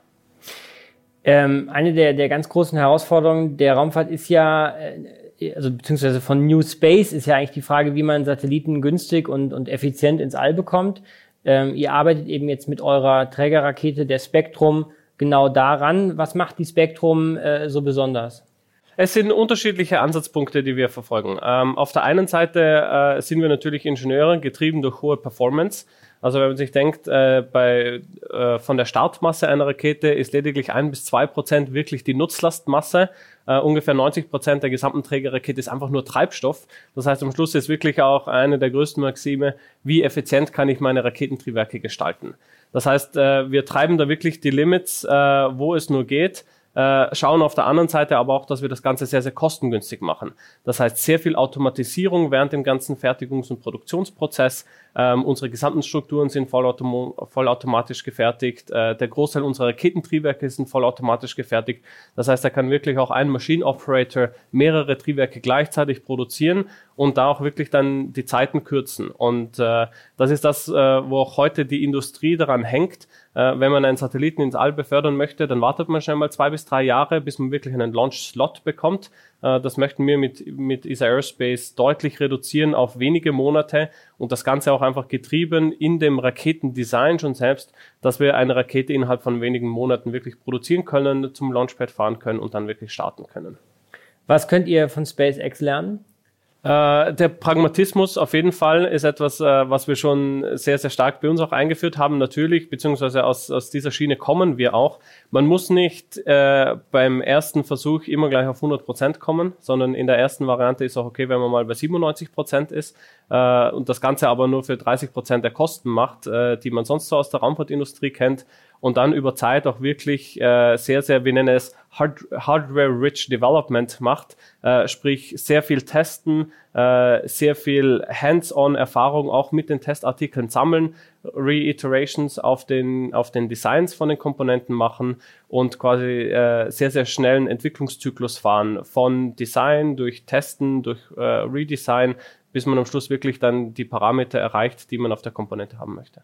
Ähm, eine der, der ganz großen Herausforderungen der Raumfahrt ist ja, äh, also beziehungsweise von New Space ist ja eigentlich die Frage, wie man Satelliten günstig und, und effizient ins All bekommt. Ähm, ihr arbeitet eben jetzt mit eurer Trägerrakete der Spektrum genau daran. Was macht die Spektrum äh, so besonders? Es sind unterschiedliche Ansatzpunkte, die wir verfolgen. Ähm, auf der einen Seite äh, sind wir natürlich Ingenieure, getrieben durch hohe Performance. Also wenn man sich denkt, äh, bei, äh, von der Startmasse einer Rakete ist lediglich ein bis zwei Prozent wirklich die Nutzlastmasse. Uh, ungefähr 90 Prozent der gesamten Trägerrakete ist einfach nur Treibstoff. Das heißt, am Schluss ist wirklich auch eine der größten Maxime, wie effizient kann ich meine Raketentriebwerke gestalten. Das heißt, uh, wir treiben da wirklich die Limits, uh, wo es nur geht. Äh, schauen auf der anderen Seite aber auch, dass wir das Ganze sehr, sehr kostengünstig machen. Das heißt, sehr viel Automatisierung während dem ganzen Fertigungs- und Produktionsprozess. Ähm, unsere gesamten Strukturen sind vollautom vollautomatisch gefertigt. Äh, der Großteil unserer Raketentriebwerke sind vollautomatisch gefertigt. Das heißt, da kann wirklich auch ein Machine Operator mehrere Triebwerke gleichzeitig produzieren und da auch wirklich dann die Zeiten kürzen. Und äh, das ist das, äh, wo auch heute die Industrie daran hängt, äh, wenn man einen Satelliten ins All befördern möchte, dann wartet man schnell mal zwei bis drei Jahre, bis man wirklich einen Launch-Slot bekommt. Äh, das möchten wir mit, mit ESA Aerospace deutlich reduzieren auf wenige Monate und das Ganze auch einfach getrieben in dem Raketendesign schon selbst, dass wir eine Rakete innerhalb von wenigen Monaten wirklich produzieren können, zum Launchpad fahren können und dann wirklich starten können. Was könnt ihr von SpaceX lernen? Äh, der Pragmatismus auf jeden Fall ist etwas, äh, was wir schon sehr, sehr stark bei uns auch eingeführt haben, natürlich, beziehungsweise aus, aus dieser Schiene kommen wir auch. Man muss nicht äh, beim ersten Versuch immer gleich auf 100 Prozent kommen, sondern in der ersten Variante ist auch okay, wenn man mal bei 97 Prozent ist äh, und das Ganze aber nur für 30 Prozent der Kosten macht, äh, die man sonst so aus der Raumfahrtindustrie kennt und dann über Zeit auch wirklich äh, sehr, sehr, wir nennen es Hard Hardware-Rich Development macht, äh, sprich sehr viel testen, äh, sehr viel Hands-on-Erfahrung auch mit den Testartikeln sammeln, Reiterations auf den, auf den Designs von den Komponenten machen und quasi äh, sehr, sehr schnellen Entwicklungszyklus fahren, von Design durch Testen, durch äh, Redesign, bis man am Schluss wirklich dann die Parameter erreicht, die man auf der Komponente haben möchte.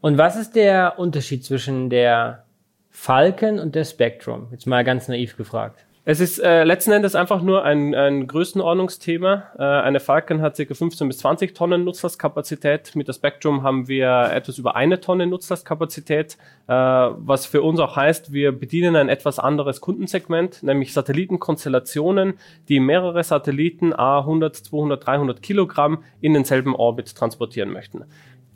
Und was ist der Unterschied zwischen der Falcon und der Spectrum? Jetzt mal ganz naiv gefragt. Es ist äh, letzten Endes einfach nur ein, ein Größenordnungsthema. Äh, eine Falcon hat ca. 15 bis 20 Tonnen Nutzlastkapazität. Mit der Spectrum haben wir etwas über eine Tonne Nutzlastkapazität, äh, was für uns auch heißt, wir bedienen ein etwas anderes Kundensegment, nämlich Satellitenkonstellationen, die mehrere Satelliten a 100, 200, 300 Kilogramm in denselben Orbit transportieren möchten.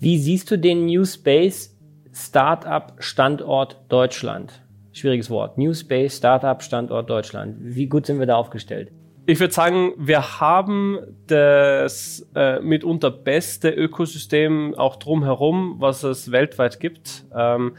Wie siehst du den New Space Startup Standort Deutschland? Schwieriges Wort. New Space Startup Standort Deutschland. Wie gut sind wir da aufgestellt? Ich würde sagen, wir haben das äh, mitunter beste Ökosystem auch drumherum, was es weltweit gibt. Ähm,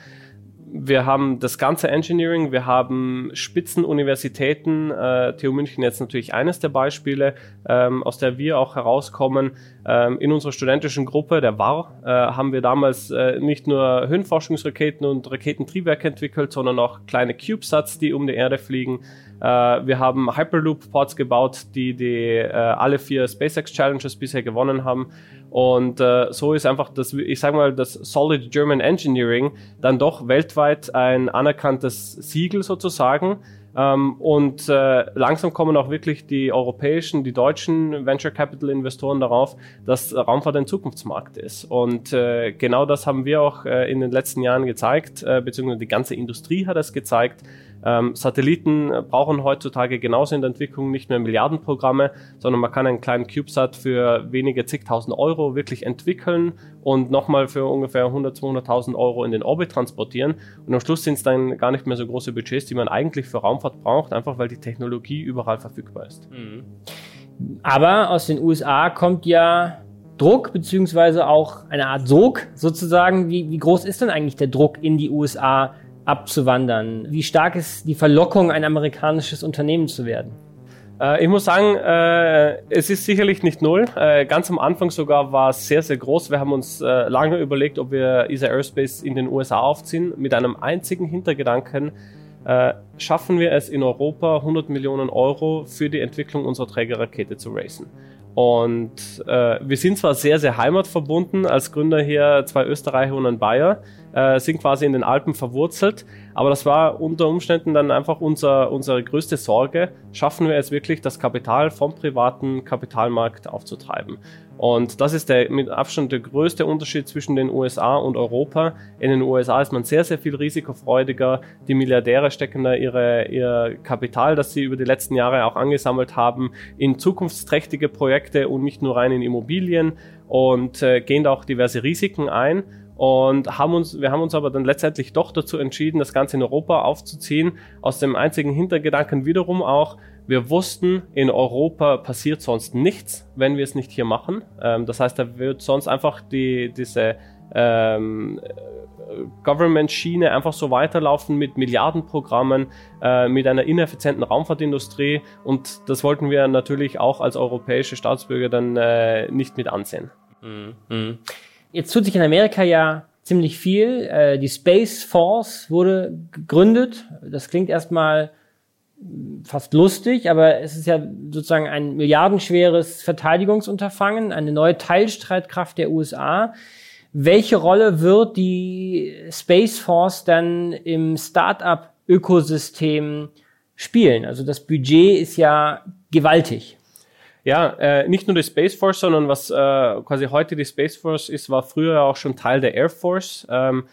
wir haben das ganze Engineering, wir haben Spitzenuniversitäten, äh, TU München jetzt natürlich eines der Beispiele, ähm, aus der wir auch herauskommen. Ähm, in unserer studentischen Gruppe, der WAR, äh, haben wir damals äh, nicht nur Höhenforschungsraketen und Raketentriebwerke entwickelt, sondern auch kleine CubeSats, die um die Erde fliegen. Äh, wir haben Hyperloop-Ports gebaut, die, die äh, alle vier SpaceX Challenges bisher gewonnen haben. Und äh, so ist einfach das, ich sage mal, das Solid German Engineering dann doch weltweit ein anerkanntes Siegel sozusagen. Ähm, und äh, langsam kommen auch wirklich die europäischen, die deutschen Venture Capital Investoren darauf, dass Raumfahrt ein Zukunftsmarkt ist. Und äh, genau das haben wir auch äh, in den letzten Jahren gezeigt, äh, beziehungsweise die ganze Industrie hat es gezeigt, ähm, Satelliten brauchen heutzutage genauso in der Entwicklung nicht mehr Milliardenprogramme, sondern man kann einen kleinen CubeSat für wenige zigtausend Euro wirklich entwickeln und nochmal für ungefähr 100, 200.000 Euro in den Orbit transportieren. Und am Schluss sind es dann gar nicht mehr so große Budgets, die man eigentlich für Raumfahrt braucht, einfach weil die Technologie überall verfügbar ist. Mhm. Aber aus den USA kommt ja Druck, beziehungsweise auch eine Art Sog sozusagen. Wie, wie groß ist denn eigentlich der Druck in die USA abzuwandern? Wie stark ist die Verlockung, ein amerikanisches Unternehmen zu werden? Äh, ich muss sagen, äh, es ist sicherlich nicht null. Äh, ganz am Anfang sogar war es sehr, sehr groß. Wir haben uns lange überlegt, ob wir ESA Aerospace in den USA aufziehen, mit einem einzigen Hintergedanken. Schaffen wir es in Europa 100 Millionen Euro für die Entwicklung unserer Trägerrakete zu racen? Und äh, wir sind zwar sehr, sehr heimatverbunden, als Gründer hier zwei Österreicher und ein Bayer, äh, sind quasi in den Alpen verwurzelt, aber das war unter Umständen dann einfach unser, unsere größte Sorge. Schaffen wir es wirklich, das Kapital vom privaten Kapitalmarkt aufzutreiben? Und das ist der mit Abstand der größte Unterschied zwischen den USA und Europa. In den USA ist man sehr, sehr viel risikofreudiger. Die Milliardäre stecken da ihre, ihr Kapital, das sie über die letzten Jahre auch angesammelt haben, in zukunftsträchtige Projekte und nicht nur rein in Immobilien und äh, gehen da auch diverse Risiken ein und haben uns, wir haben uns aber dann letztendlich doch dazu entschieden, das Ganze in Europa aufzuziehen, aus dem einzigen Hintergedanken wiederum auch, wir wussten, in Europa passiert sonst nichts, wenn wir es nicht hier machen. Ähm, das heißt, da wird sonst einfach die, diese ähm, Government-Schiene einfach so weiterlaufen mit Milliardenprogrammen, äh, mit einer ineffizienten Raumfahrtindustrie und das wollten wir natürlich auch als europäische Staatsbürger dann äh, nicht mit ansehen. Mhm. Jetzt tut sich in Amerika ja ziemlich viel. Äh, die Space Force wurde gegründet. Das klingt erstmal fast lustig, aber es ist ja sozusagen ein milliardenschweres Verteidigungsunterfangen, eine neue Teilstreitkraft der USA. Welche Rolle wird die Space Force dann im Startup-Ökosystem spielen? Also das Budget ist ja gewaltig. Ja, äh, nicht nur die Space Force, sondern was äh, quasi heute die Space Force ist, war früher auch schon Teil der Air Force. Ähm,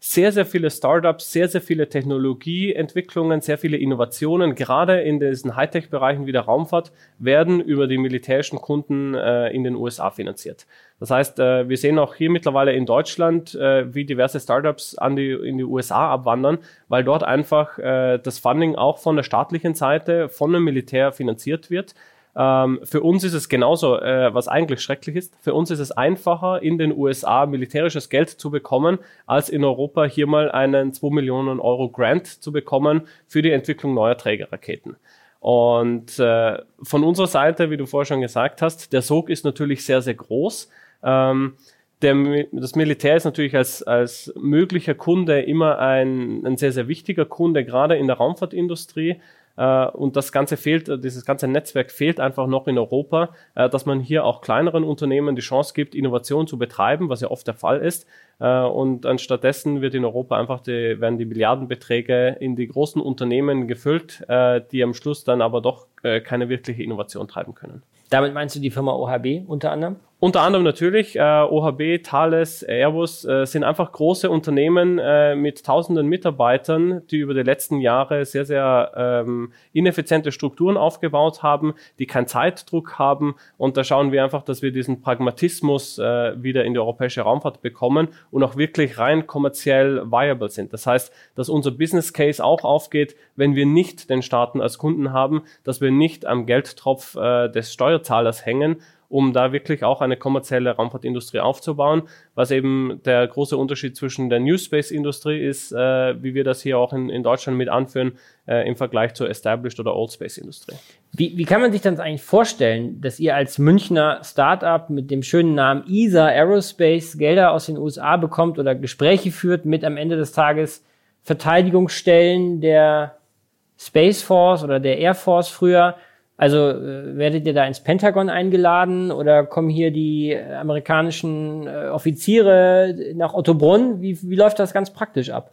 sehr, sehr viele Startups, sehr, sehr viele Technologieentwicklungen, sehr viele Innovationen, gerade in diesen Hightech-Bereichen wie der Raumfahrt, werden über die militärischen Kunden äh, in den USA finanziert. Das heißt, äh, wir sehen auch hier mittlerweile in Deutschland, äh, wie diverse Startups an die, in die USA abwandern, weil dort einfach äh, das Funding auch von der staatlichen Seite, von dem Militär finanziert wird. Ähm, für uns ist es genauso, äh, was eigentlich schrecklich ist. Für uns ist es einfacher, in den USA militärisches Geld zu bekommen, als in Europa hier mal einen 2 Millionen Euro Grant zu bekommen für die Entwicklung neuer Trägerraketen. Und äh, von unserer Seite, wie du vorher schon gesagt hast, der Sog ist natürlich sehr, sehr groß. Ähm, der, das Militär ist natürlich als, als möglicher Kunde immer ein, ein sehr, sehr wichtiger Kunde, gerade in der Raumfahrtindustrie. Äh, und das Ganze fehlt, äh, dieses ganze Netzwerk fehlt einfach noch in Europa, äh, dass man hier auch kleineren Unternehmen die Chance gibt, Innovation zu betreiben, was ja oft der Fall ist. Und anstattdessen wird in Europa einfach die, werden die Milliardenbeträge in die großen Unternehmen gefüllt, die am Schluss dann aber doch keine wirkliche Innovation treiben können. Damit meinst du die Firma OHB unter anderem? Unter anderem natürlich äh, OHB, Thales, Airbus äh, sind einfach große Unternehmen äh, mit tausenden Mitarbeitern, die über die letzten Jahre sehr, sehr ähm, ineffiziente Strukturen aufgebaut haben, die keinen Zeitdruck haben. Und da schauen wir einfach, dass wir diesen Pragmatismus äh, wieder in die europäische Raumfahrt bekommen und auch wirklich rein kommerziell viable sind. Das heißt, dass unser Business Case auch aufgeht, wenn wir nicht den Staaten als Kunden haben, dass wir nicht am Geldtropf äh, des Steuerzahlers hängen, um da wirklich auch eine kommerzielle Raumfahrtindustrie aufzubauen, was eben der große Unterschied zwischen der New Space Industrie ist, äh, wie wir das hier auch in, in Deutschland mit anführen, äh, im Vergleich zur Established oder Old Space Industrie. Wie, wie kann man sich das eigentlich vorstellen, dass ihr als Münchner Startup mit dem schönen Namen ESA Aerospace Gelder aus den USA bekommt oder Gespräche führt mit am Ende des Tages Verteidigungsstellen der Space Force oder der Air Force früher also äh, werdet ihr da ins Pentagon eingeladen oder kommen hier die amerikanischen äh, Offiziere nach Ottobrunn? Wie, wie läuft das ganz praktisch ab?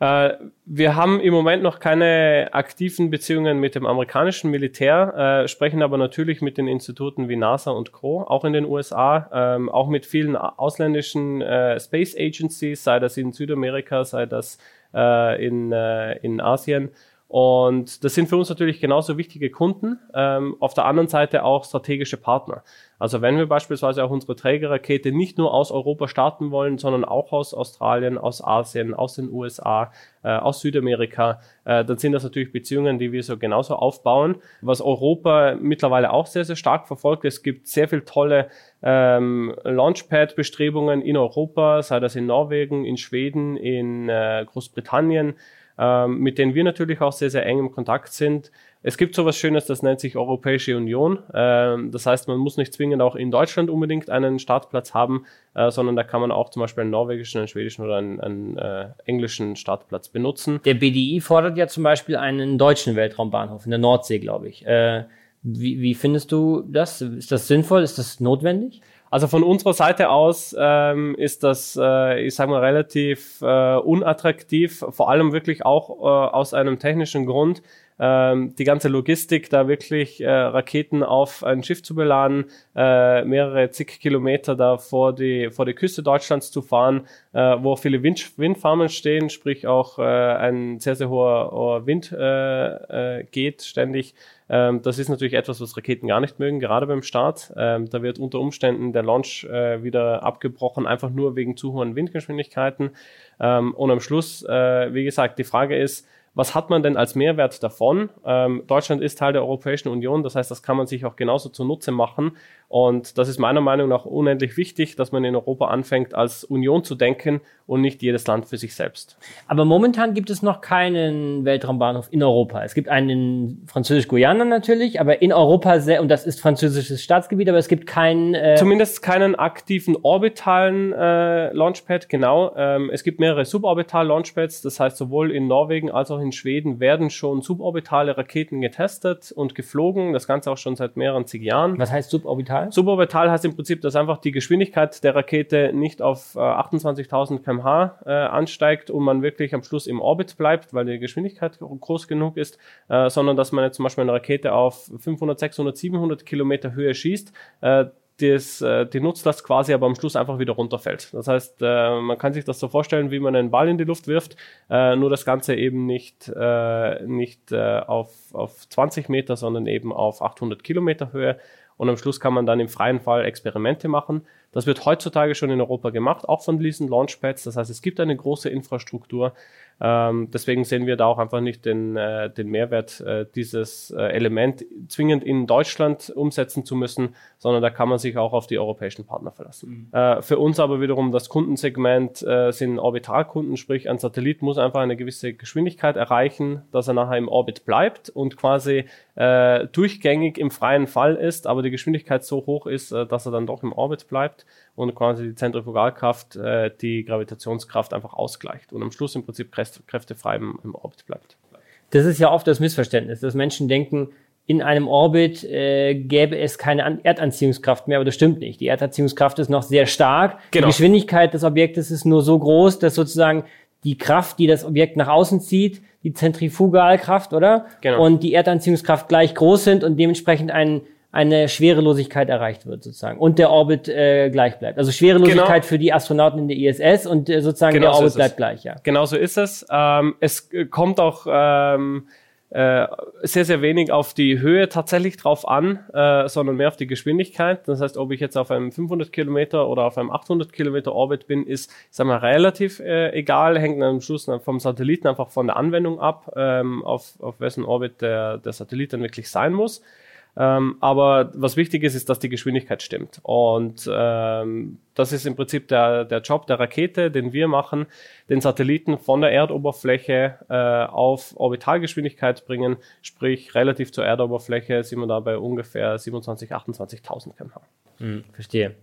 Äh, wir haben im Moment noch keine aktiven Beziehungen mit dem amerikanischen Militär, äh, sprechen aber natürlich mit den Instituten wie NASA und Co., auch in den USA, ähm, auch mit vielen ausländischen äh, Space Agencies, sei das in Südamerika, sei das äh, in, äh, in Asien. Und das sind für uns natürlich genauso wichtige Kunden, ähm, auf der anderen Seite auch strategische Partner. Also wenn wir beispielsweise auch unsere Trägerrakete nicht nur aus Europa starten wollen, sondern auch aus Australien, aus Asien, aus den USA, äh, aus Südamerika, äh, dann sind das natürlich Beziehungen, die wir so genauso aufbauen. Was Europa mittlerweile auch sehr, sehr stark verfolgt, es gibt sehr viel tolle ähm, Launchpad-Bestrebungen in Europa, sei das in Norwegen, in Schweden, in äh, Großbritannien ähm, mit denen wir natürlich auch sehr, sehr eng im Kontakt sind. Es gibt sowas Schönes, das nennt sich Europäische Union. Ähm, das heißt, man muss nicht zwingend auch in Deutschland unbedingt einen Startplatz haben, äh, sondern da kann man auch zum Beispiel einen norwegischen, einen schwedischen oder einen, einen äh, englischen Startplatz benutzen. Der BDI fordert ja zum Beispiel einen deutschen Weltraumbahnhof in der Nordsee, glaube ich. Äh, wie, wie findest du das? Ist das sinnvoll? Ist das notwendig? Also von unserer Seite aus ähm, ist das, äh, ich sage mal, relativ äh, unattraktiv, vor allem wirklich auch äh, aus einem technischen Grund. Ähm, die ganze Logistik, da wirklich äh, Raketen auf ein Schiff zu beladen, äh, mehrere zig Kilometer da vor die, vor die Küste Deutschlands zu fahren, äh, wo viele Wind, Windfarmen stehen, sprich auch äh, ein sehr, sehr hoher, hoher Wind äh, äh, geht ständig. Ähm, das ist natürlich etwas, was Raketen gar nicht mögen, gerade beim Start. Ähm, da wird unter Umständen der Launch äh, wieder abgebrochen, einfach nur wegen zu hohen Windgeschwindigkeiten. Ähm, und am Schluss, äh, wie gesagt, die Frage ist, was hat man denn als Mehrwert davon? Ähm, Deutschland ist Teil der Europäischen Union, das heißt, das kann man sich auch genauso zunutze machen. Und das ist meiner Meinung nach unendlich wichtig, dass man in Europa anfängt, als Union zu denken und nicht jedes Land für sich selbst. Aber momentan gibt es noch keinen Weltraumbahnhof in Europa. Es gibt einen in Französisch-Guyana natürlich, aber in Europa sehr, und das ist französisches Staatsgebiet, aber es gibt keinen. Äh Zumindest keinen aktiven orbitalen äh, Launchpad, genau. Ähm, es gibt mehrere suborbital Launchpads, das heißt sowohl in Norwegen als auch in Schweden werden schon suborbitale Raketen getestet und geflogen. Das Ganze auch schon seit mehreren zig Jahren. Was heißt suborbital? Suborbital? Suborbital heißt im Prinzip, dass einfach die Geschwindigkeit der Rakete nicht auf äh, 28.000 kmh äh, ansteigt und man wirklich am Schluss im Orbit bleibt, weil die Geschwindigkeit groß genug ist, äh, sondern dass man jetzt zum Beispiel eine Rakete auf 500, 600, 700 Kilometer Höhe schießt. Das, äh, die Nutzlast quasi aber am Schluss einfach wieder runterfällt. Das heißt, äh, man kann sich das so vorstellen, wie man einen Ball in die Luft wirft, äh, nur das Ganze eben nicht, nicht auf, auf 20 Meter, sondern eben auf 800 Kilometer Höhe. und am Schluss kann man dann im freien Fall Experimente machen. Das wird heutzutage schon in Europa gemacht, auch von diesen Launchpads. Das heißt, es gibt eine große Infrastruktur. Ähm, deswegen sehen wir da auch einfach nicht den, äh, den Mehrwert, äh, dieses äh, Element zwingend in Deutschland umsetzen zu müssen, sondern da kann man sich auch auf die europäischen Partner verlassen. Mhm. Äh, für uns aber wiederum das Kundensegment äh, sind Orbitalkunden, sprich ein Satellit muss einfach eine gewisse Geschwindigkeit erreichen, dass er nachher im Orbit bleibt und quasi äh, durchgängig im freien Fall ist, aber die Geschwindigkeit so hoch ist, äh, dass er dann doch im Orbit bleibt und quasi die Zentrifugalkraft äh, die Gravitationskraft einfach ausgleicht und am Schluss im Prinzip kräftefrei im, im Orbit bleibt. Das ist ja oft das Missverständnis, dass Menschen denken, in einem Orbit äh, gäbe es keine Erdanziehungskraft mehr, aber das stimmt nicht. Die Erdanziehungskraft ist noch sehr stark. Genau. Die Geschwindigkeit des Objektes ist nur so groß, dass sozusagen die Kraft, die das Objekt nach außen zieht, die Zentrifugalkraft, oder? Genau. Und die Erdanziehungskraft gleich groß sind und dementsprechend ein eine Schwerelosigkeit erreicht wird sozusagen und der Orbit äh, gleich bleibt. Also Schwerelosigkeit genau. für die Astronauten in der ISS und äh, sozusagen genau der Orbit so bleibt gleich, ja. Genau so ist es. Ähm, es kommt auch ähm, äh, sehr, sehr wenig auf die Höhe tatsächlich drauf an, äh, sondern mehr auf die Geschwindigkeit. Das heißt, ob ich jetzt auf einem 500 Kilometer oder auf einem 800 Kilometer Orbit bin, ist, sagen wir, relativ äh, egal, hängt am Schluss vom Satelliten einfach von der Anwendung ab, ähm, auf, auf wessen Orbit der, der Satellit dann wirklich sein muss. Ähm, aber was wichtig ist, ist, dass die Geschwindigkeit stimmt. Und ähm, das ist im Prinzip der, der Job der Rakete, den wir machen, den Satelliten von der Erdoberfläche äh, auf Orbitalgeschwindigkeit bringen, sprich relativ zur Erdoberfläche sind wir da bei ungefähr 27.000, 28.000 km/h. Hm, verstehe.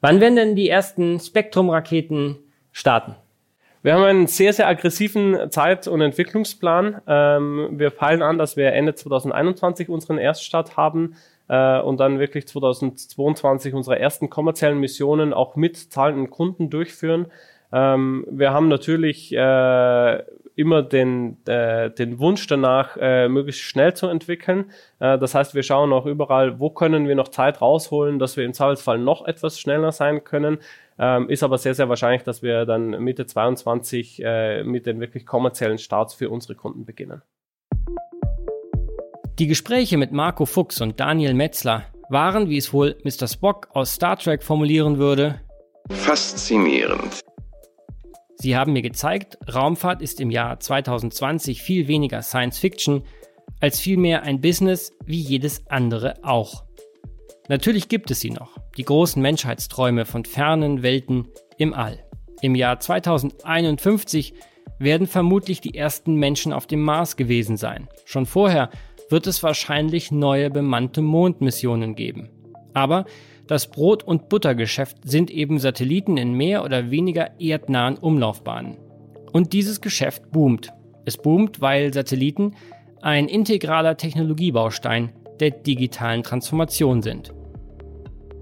Wann werden denn die ersten Spektrum-Raketen starten? Wir haben einen sehr, sehr aggressiven Zeit- und Entwicklungsplan. Ähm, wir peilen an, dass wir Ende 2021 unseren Erststart haben äh, und dann wirklich 2022 unsere ersten kommerziellen Missionen auch mit zahlenden Kunden durchführen. Ähm, wir haben natürlich äh, immer den, äh, den Wunsch danach, äh, möglichst schnell zu entwickeln. Äh, das heißt, wir schauen auch überall, wo können wir noch Zeit rausholen, dass wir im Zweifelsfall noch etwas schneller sein können. Ähm, ist aber sehr, sehr wahrscheinlich, dass wir dann Mitte 22 äh, mit den wirklich kommerziellen Starts für unsere Kunden beginnen. Die Gespräche mit Marco Fuchs und Daniel Metzler waren, wie es wohl Mr. Spock aus Star Trek formulieren würde, faszinierend. Sie haben mir gezeigt, Raumfahrt ist im Jahr 2020 viel weniger Science Fiction als vielmehr ein Business wie jedes andere auch. Natürlich gibt es sie noch, die großen Menschheitsträume von fernen Welten im All. Im Jahr 2051 werden vermutlich die ersten Menschen auf dem Mars gewesen sein. Schon vorher wird es wahrscheinlich neue bemannte Mondmissionen geben. Aber das Brot- und Buttergeschäft sind eben Satelliten in mehr oder weniger erdnahen Umlaufbahnen. Und dieses Geschäft boomt. Es boomt, weil Satelliten ein integraler Technologiebaustein der digitalen Transformation sind.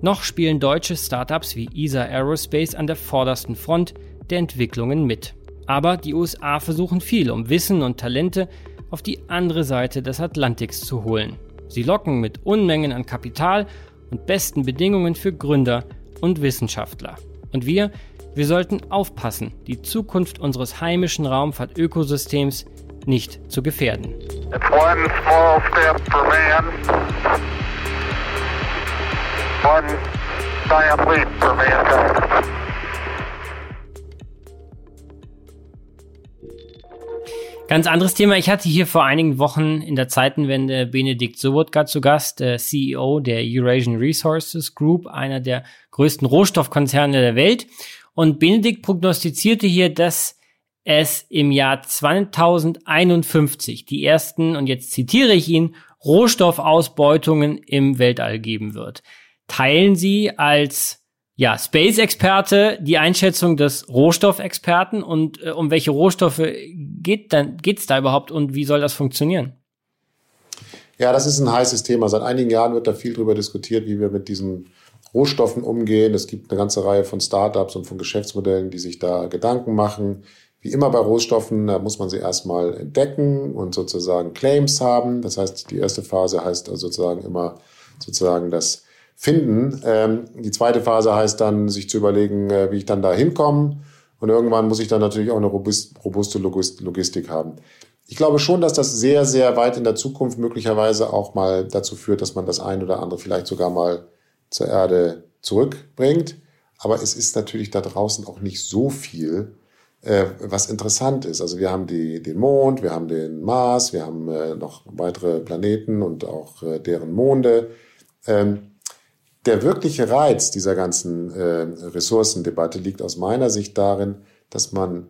Noch spielen deutsche Startups wie ESA Aerospace an der vordersten Front der Entwicklungen mit. Aber die USA versuchen viel, um Wissen und Talente auf die andere Seite des Atlantiks zu holen. Sie locken mit Unmengen an Kapital und besten Bedingungen für Gründer und Wissenschaftler. Und wir, wir sollten aufpassen, die Zukunft unseres heimischen Raumfahrtökosystems nicht zu gefährden. It's one small step for man. Ganz anderes Thema. Ich hatte hier vor einigen Wochen in der Zeitenwende Benedikt Sobotka zu Gast, der CEO der Eurasian Resources Group, einer der größten Rohstoffkonzerne der Welt. Und Benedikt prognostizierte hier, dass es im Jahr 2051 die ersten, und jetzt zitiere ich ihn, Rohstoffausbeutungen im Weltall geben wird. Teilen Sie als ja, Space-Experte die Einschätzung des Rohstoffexperten und äh, um welche Rohstoffe geht dann geht's da überhaupt und wie soll das funktionieren? Ja, das ist ein heißes Thema. Seit einigen Jahren wird da viel drüber diskutiert, wie wir mit diesen Rohstoffen umgehen. Es gibt eine ganze Reihe von Startups und von Geschäftsmodellen, die sich da Gedanken machen. Wie immer bei Rohstoffen, da muss man sie erstmal entdecken und sozusagen Claims haben. Das heißt, die erste Phase heißt also sozusagen immer sozusagen das finden. Ähm, die zweite Phase heißt dann, sich zu überlegen, äh, wie ich dann da hinkomme. Und irgendwann muss ich dann natürlich auch eine robuste Logistik haben. ich glaube schon, dass das sehr, sehr weit in der Zukunft möglicherweise auch mal dazu führt, dass man das ein oder andere vielleicht sogar mal zur Erde zurückbringt. Aber es ist natürlich da draußen auch nicht so viel, äh, was interessant ist. Also wir haben die, den Mond, wir haben den Mars, wir haben äh, noch weitere Planeten und auch äh, deren Monde. Ähm, der wirkliche Reiz dieser ganzen äh, Ressourcendebatte liegt aus meiner Sicht darin, dass man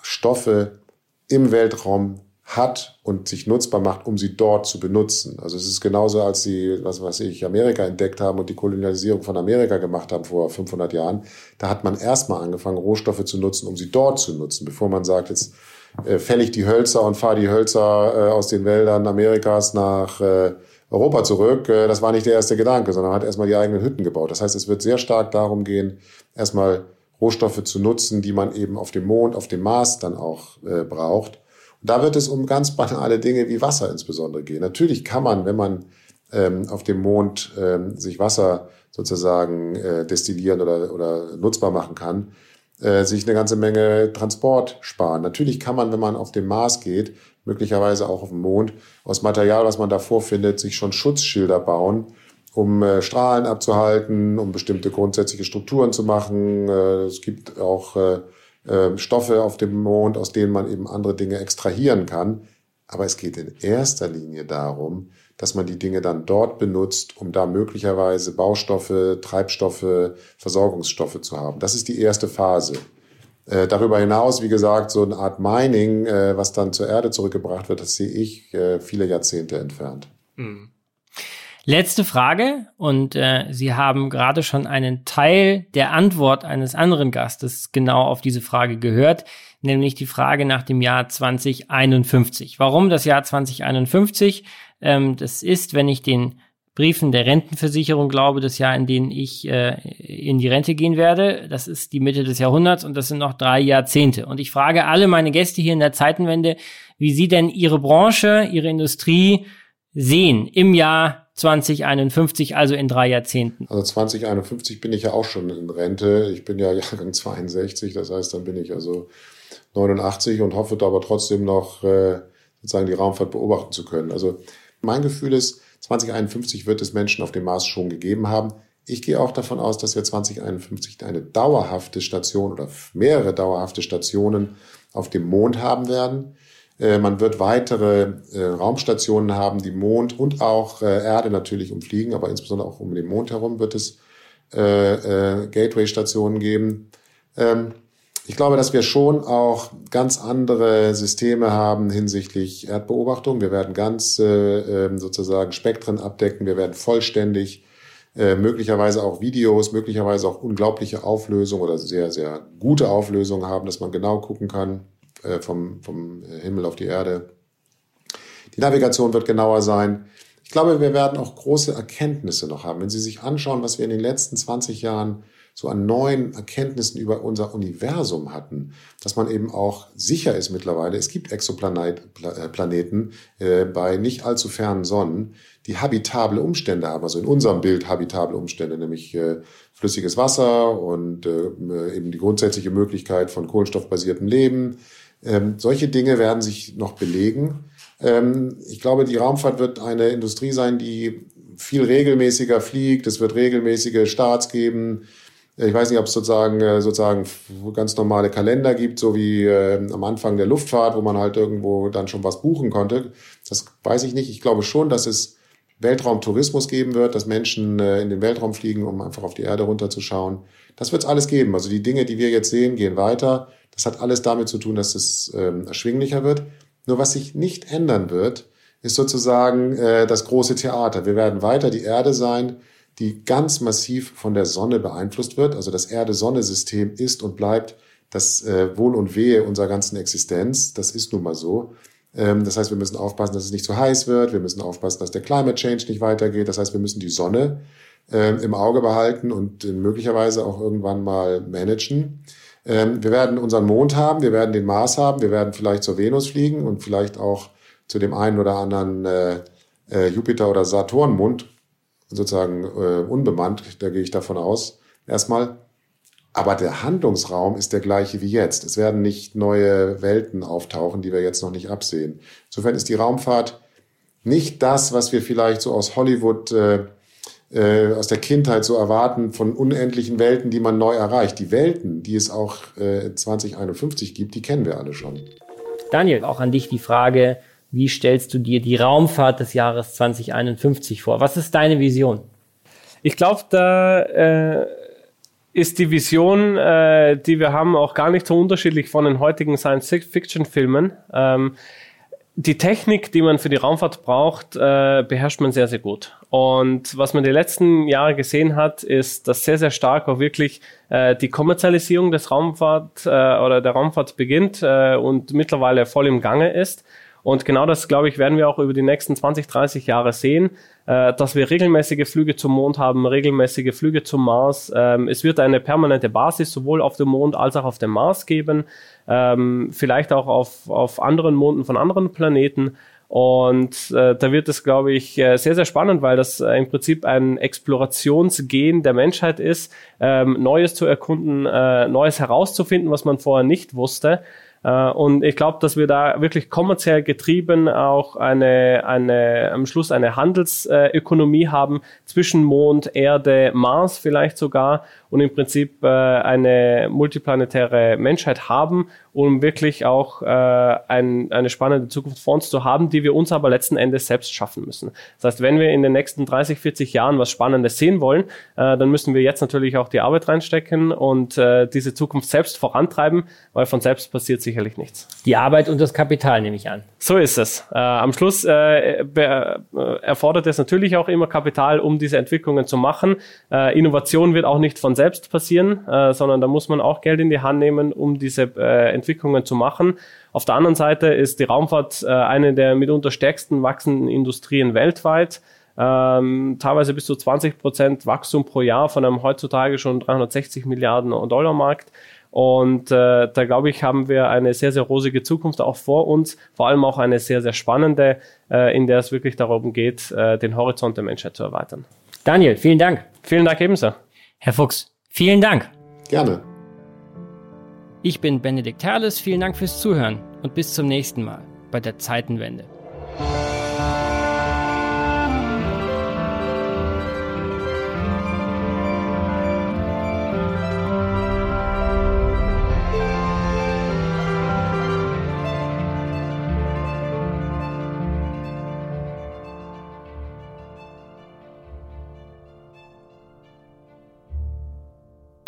Stoffe im Weltraum hat und sich nutzbar macht, um sie dort zu benutzen. Also es ist genauso, als sie, was weiß ich, Amerika entdeckt haben und die Kolonialisierung von Amerika gemacht haben vor 500 Jahren. Da hat man erstmal angefangen, Rohstoffe zu nutzen, um sie dort zu nutzen, bevor man sagt, jetzt äh, fäll ich die Hölzer und fahre die Hölzer äh, aus den Wäldern Amerikas nach äh, Europa zurück. Äh, das war nicht der erste Gedanke, sondern hat erstmal die eigenen Hütten gebaut. Das heißt, es wird sehr stark darum gehen, erstmal Rohstoffe zu nutzen, die man eben auf dem Mond, auf dem Mars dann auch äh, braucht. Und da wird es um ganz <laughs> banale Dinge wie Wasser insbesondere gehen. Natürlich kann man, wenn man ähm, auf dem Mond ähm, sich Wasser sozusagen äh, destillieren oder, oder nutzbar machen kann, sich eine ganze Menge Transport sparen. Natürlich kann man, wenn man auf dem Mars geht, möglicherweise auch auf dem Mond, aus Material, was man da vorfindet, sich schon Schutzschilder bauen, um äh, Strahlen abzuhalten, um bestimmte grundsätzliche Strukturen zu machen. Äh, es gibt auch äh, äh, Stoffe auf dem Mond, aus denen man eben andere Dinge extrahieren kann. Aber es geht in erster Linie darum, dass man die Dinge dann dort benutzt, um da möglicherweise Baustoffe, Treibstoffe, Versorgungsstoffe zu haben. Das ist die erste Phase. Äh, darüber hinaus, wie gesagt, so eine Art Mining, äh, was dann zur Erde zurückgebracht wird, das sehe ich äh, viele Jahrzehnte entfernt. Mhm. Letzte Frage und äh, Sie haben gerade schon einen Teil der Antwort eines anderen Gastes genau auf diese Frage gehört, nämlich die Frage nach dem Jahr 2051. Warum das Jahr 2051? Ähm, das ist, wenn ich den Briefen der Rentenversicherung glaube, das Jahr, in dem ich äh, in die Rente gehen werde. Das ist die Mitte des Jahrhunderts und das sind noch drei Jahrzehnte. Und ich frage alle meine Gäste hier in der Zeitenwende, wie sie denn ihre Branche, ihre Industrie sehen im Jahr 2051, also in drei Jahrzehnten? Also 2051 bin ich ja auch schon in Rente. Ich bin ja Jahrgang 62, das heißt, dann bin ich also 89 und hoffe da aber trotzdem noch äh, sozusagen die Raumfahrt beobachten zu können. Also mein Gefühl ist, 2051 wird es Menschen auf dem Mars schon gegeben haben. Ich gehe auch davon aus, dass wir 2051 eine dauerhafte Station oder mehrere dauerhafte Stationen auf dem Mond haben werden. Äh, man wird weitere äh, Raumstationen haben, die Mond und auch äh, Erde natürlich umfliegen, aber insbesondere auch um den Mond herum wird es Gateway-Stationen geben. Ähm, ich glaube, dass wir schon auch ganz andere Systeme haben hinsichtlich Erdbeobachtung. Wir werden ganz ähm, sozusagen Spektren abdecken. Wir werden vollständig möglicherweise auch Videos, möglicherweise auch unglaubliche Auflösung oder sehr, sehr gute Auflösung haben, dass man genau gucken kann, äh, vom, vom Himmel auf die Erde. Die Navigation wird genauer sein. Ich glaube, wir werden auch große Erkenntnisse noch haben. Wenn Sie sich anschauen, was wir in den letzten 20 Jahren so an neuen Erkenntnissen über unser Universum hatten, dass man eben auch sicher ist mittlerweile, es gibt Exoplaneten äh, bei nicht allzu fernen Sonnen, die habitable Umstände haben, also in unserem Bild habitable Umstände, nämlich äh, flüssiges Wasser und äh, eben die grundsätzliche Möglichkeit von kohlenstoffbasiertem Leben, ähm, solche Dinge werden sich noch belegen. Ähm, ich glaube, die Raumfahrt wird eine Industrie sein, die viel regelmäßiger fliegt. Es wird regelmäßige Starts geben. Ich weiß nicht, ob es sozusagen, äh, sozusagen ganz normale Kalender gibt, so wie äh, am Anfang der Luftfahrt, wo man halt irgendwo dann schon was buchen konnte. Das weiß ich nicht. Ich glaube schon, dass es Weltraumtourismus geben wird, dass Menschen äh, in den Weltraum fliegen, um einfach auf die Erde runterzuschauen. Das wird es alles geben. Also die Dinge, die wir jetzt sehen, gehen weiter. Das hat alles damit zu tun, dass es ähm, erschwinglicher wird. Nur was sich nicht ändern wird, ist sozusagen äh, das große Theater. Wir werden weiter die Erde sein, die ganz massiv von der Sonne beeinflusst wird. Also das Erde-Sonne-System ist und bleibt das äh, Wohl und Wehe unserer ganzen Existenz. Das ist nun mal so. Ähm, das heißt, wir müssen aufpassen, dass es nicht zu heiß wird. Wir müssen aufpassen, dass der Climate Change nicht weitergeht. Das heißt, wir müssen die Sonne äh, im Auge behalten und möglicherweise auch irgendwann mal managen. Ähm, wir werden unseren Mond haben, wir werden den Mars haben, wir werden vielleicht zur Venus fliegen und vielleicht auch zu dem einen oder anderen äh, äh, Jupiter- oder Saturnmond, sozusagen äh, unbemannt, da gehe ich davon aus, erstmal. Aber der Handlungsraum ist der gleiche wie jetzt. Es werden nicht neue Welten auftauchen, die wir jetzt noch nicht absehen. Insofern ist die Raumfahrt nicht das, was wir vielleicht so aus Hollywood, äh, äh, aus der Kindheit so erwarten, von unendlichen Welten, die man neu erreicht. Die Welten, die es auch äh, 2051 gibt, die kennen wir alle schon. Daniel, auch an dich die Frage, wie stellst du dir die Raumfahrt des Jahres 2051 vor? Was ist deine Vision? Ich glaube, da äh, ist die Vision, äh, die wir haben, auch gar nicht so unterschiedlich von den heutigen Science-Fiction-Filmen. Ähm, die Technik, die man für die Raumfahrt braucht, äh, beherrscht man sehr, sehr gut. Und was man die letzten Jahre gesehen hat, ist, dass sehr, sehr stark auch wirklich äh, die Kommerzialisierung des Raumfahrt äh, oder der Raumfahrt beginnt äh, und mittlerweile voll im Gange ist. Und genau das, glaube ich, werden wir auch über die nächsten 20, 30 Jahre sehen, äh, dass wir regelmäßige Flüge zum Mond haben, regelmäßige Flüge zum Mars. Ähm, es wird eine permanente Basis sowohl auf dem Mond als auch auf dem Mars geben, ähm, vielleicht auch auf, auf anderen Monden von anderen Planeten. Und äh, da wird es, glaube ich, äh, sehr, sehr spannend, weil das äh, im Prinzip ein Explorationsgen der Menschheit ist, ähm, Neues zu erkunden, äh, Neues herauszufinden, was man vorher nicht wusste. Äh, und ich glaube, dass wir da wirklich kommerziell getrieben auch eine, eine, am Schluss eine Handelsökonomie haben zwischen Mond, Erde, Mars vielleicht sogar und im Prinzip äh, eine multiplanetäre Menschheit haben, um wirklich auch äh, ein, eine spannende Zukunft vor uns zu haben, die wir uns aber letzten Endes selbst schaffen müssen. Das heißt, wenn wir in den nächsten 30, 40 Jahren was Spannendes sehen wollen, äh, dann müssen wir jetzt natürlich auch die Arbeit reinstecken und äh, diese Zukunft selbst vorantreiben, weil von selbst passiert sicherlich nichts. Die Arbeit und das Kapital nehme ich an. So ist es. Äh, am Schluss äh, äh, erfordert es natürlich auch immer Kapital, um diese Entwicklungen zu machen. Äh, Innovation wird auch nicht von selbst passieren, äh, sondern da muss man auch Geld in die Hand nehmen, um diese äh, Entwicklungen zu machen. Auf der anderen Seite ist die Raumfahrt äh, eine der mitunter stärksten wachsenden Industrien weltweit. Ähm, teilweise bis zu 20 Prozent Wachstum pro Jahr von einem heutzutage schon 360 Milliarden Dollar Markt. Und äh, da glaube ich, haben wir eine sehr, sehr rosige Zukunft auch vor uns, vor allem auch eine sehr, sehr spannende, äh, in der es wirklich darum geht, äh, den Horizont der Menschheit zu erweitern. Daniel, vielen Dank. Vielen Dank ebenso. Herr Fuchs, vielen Dank. Gerne. Ich bin Benedikt Herles, vielen Dank fürs Zuhören und bis zum nächsten Mal bei der Zeitenwende.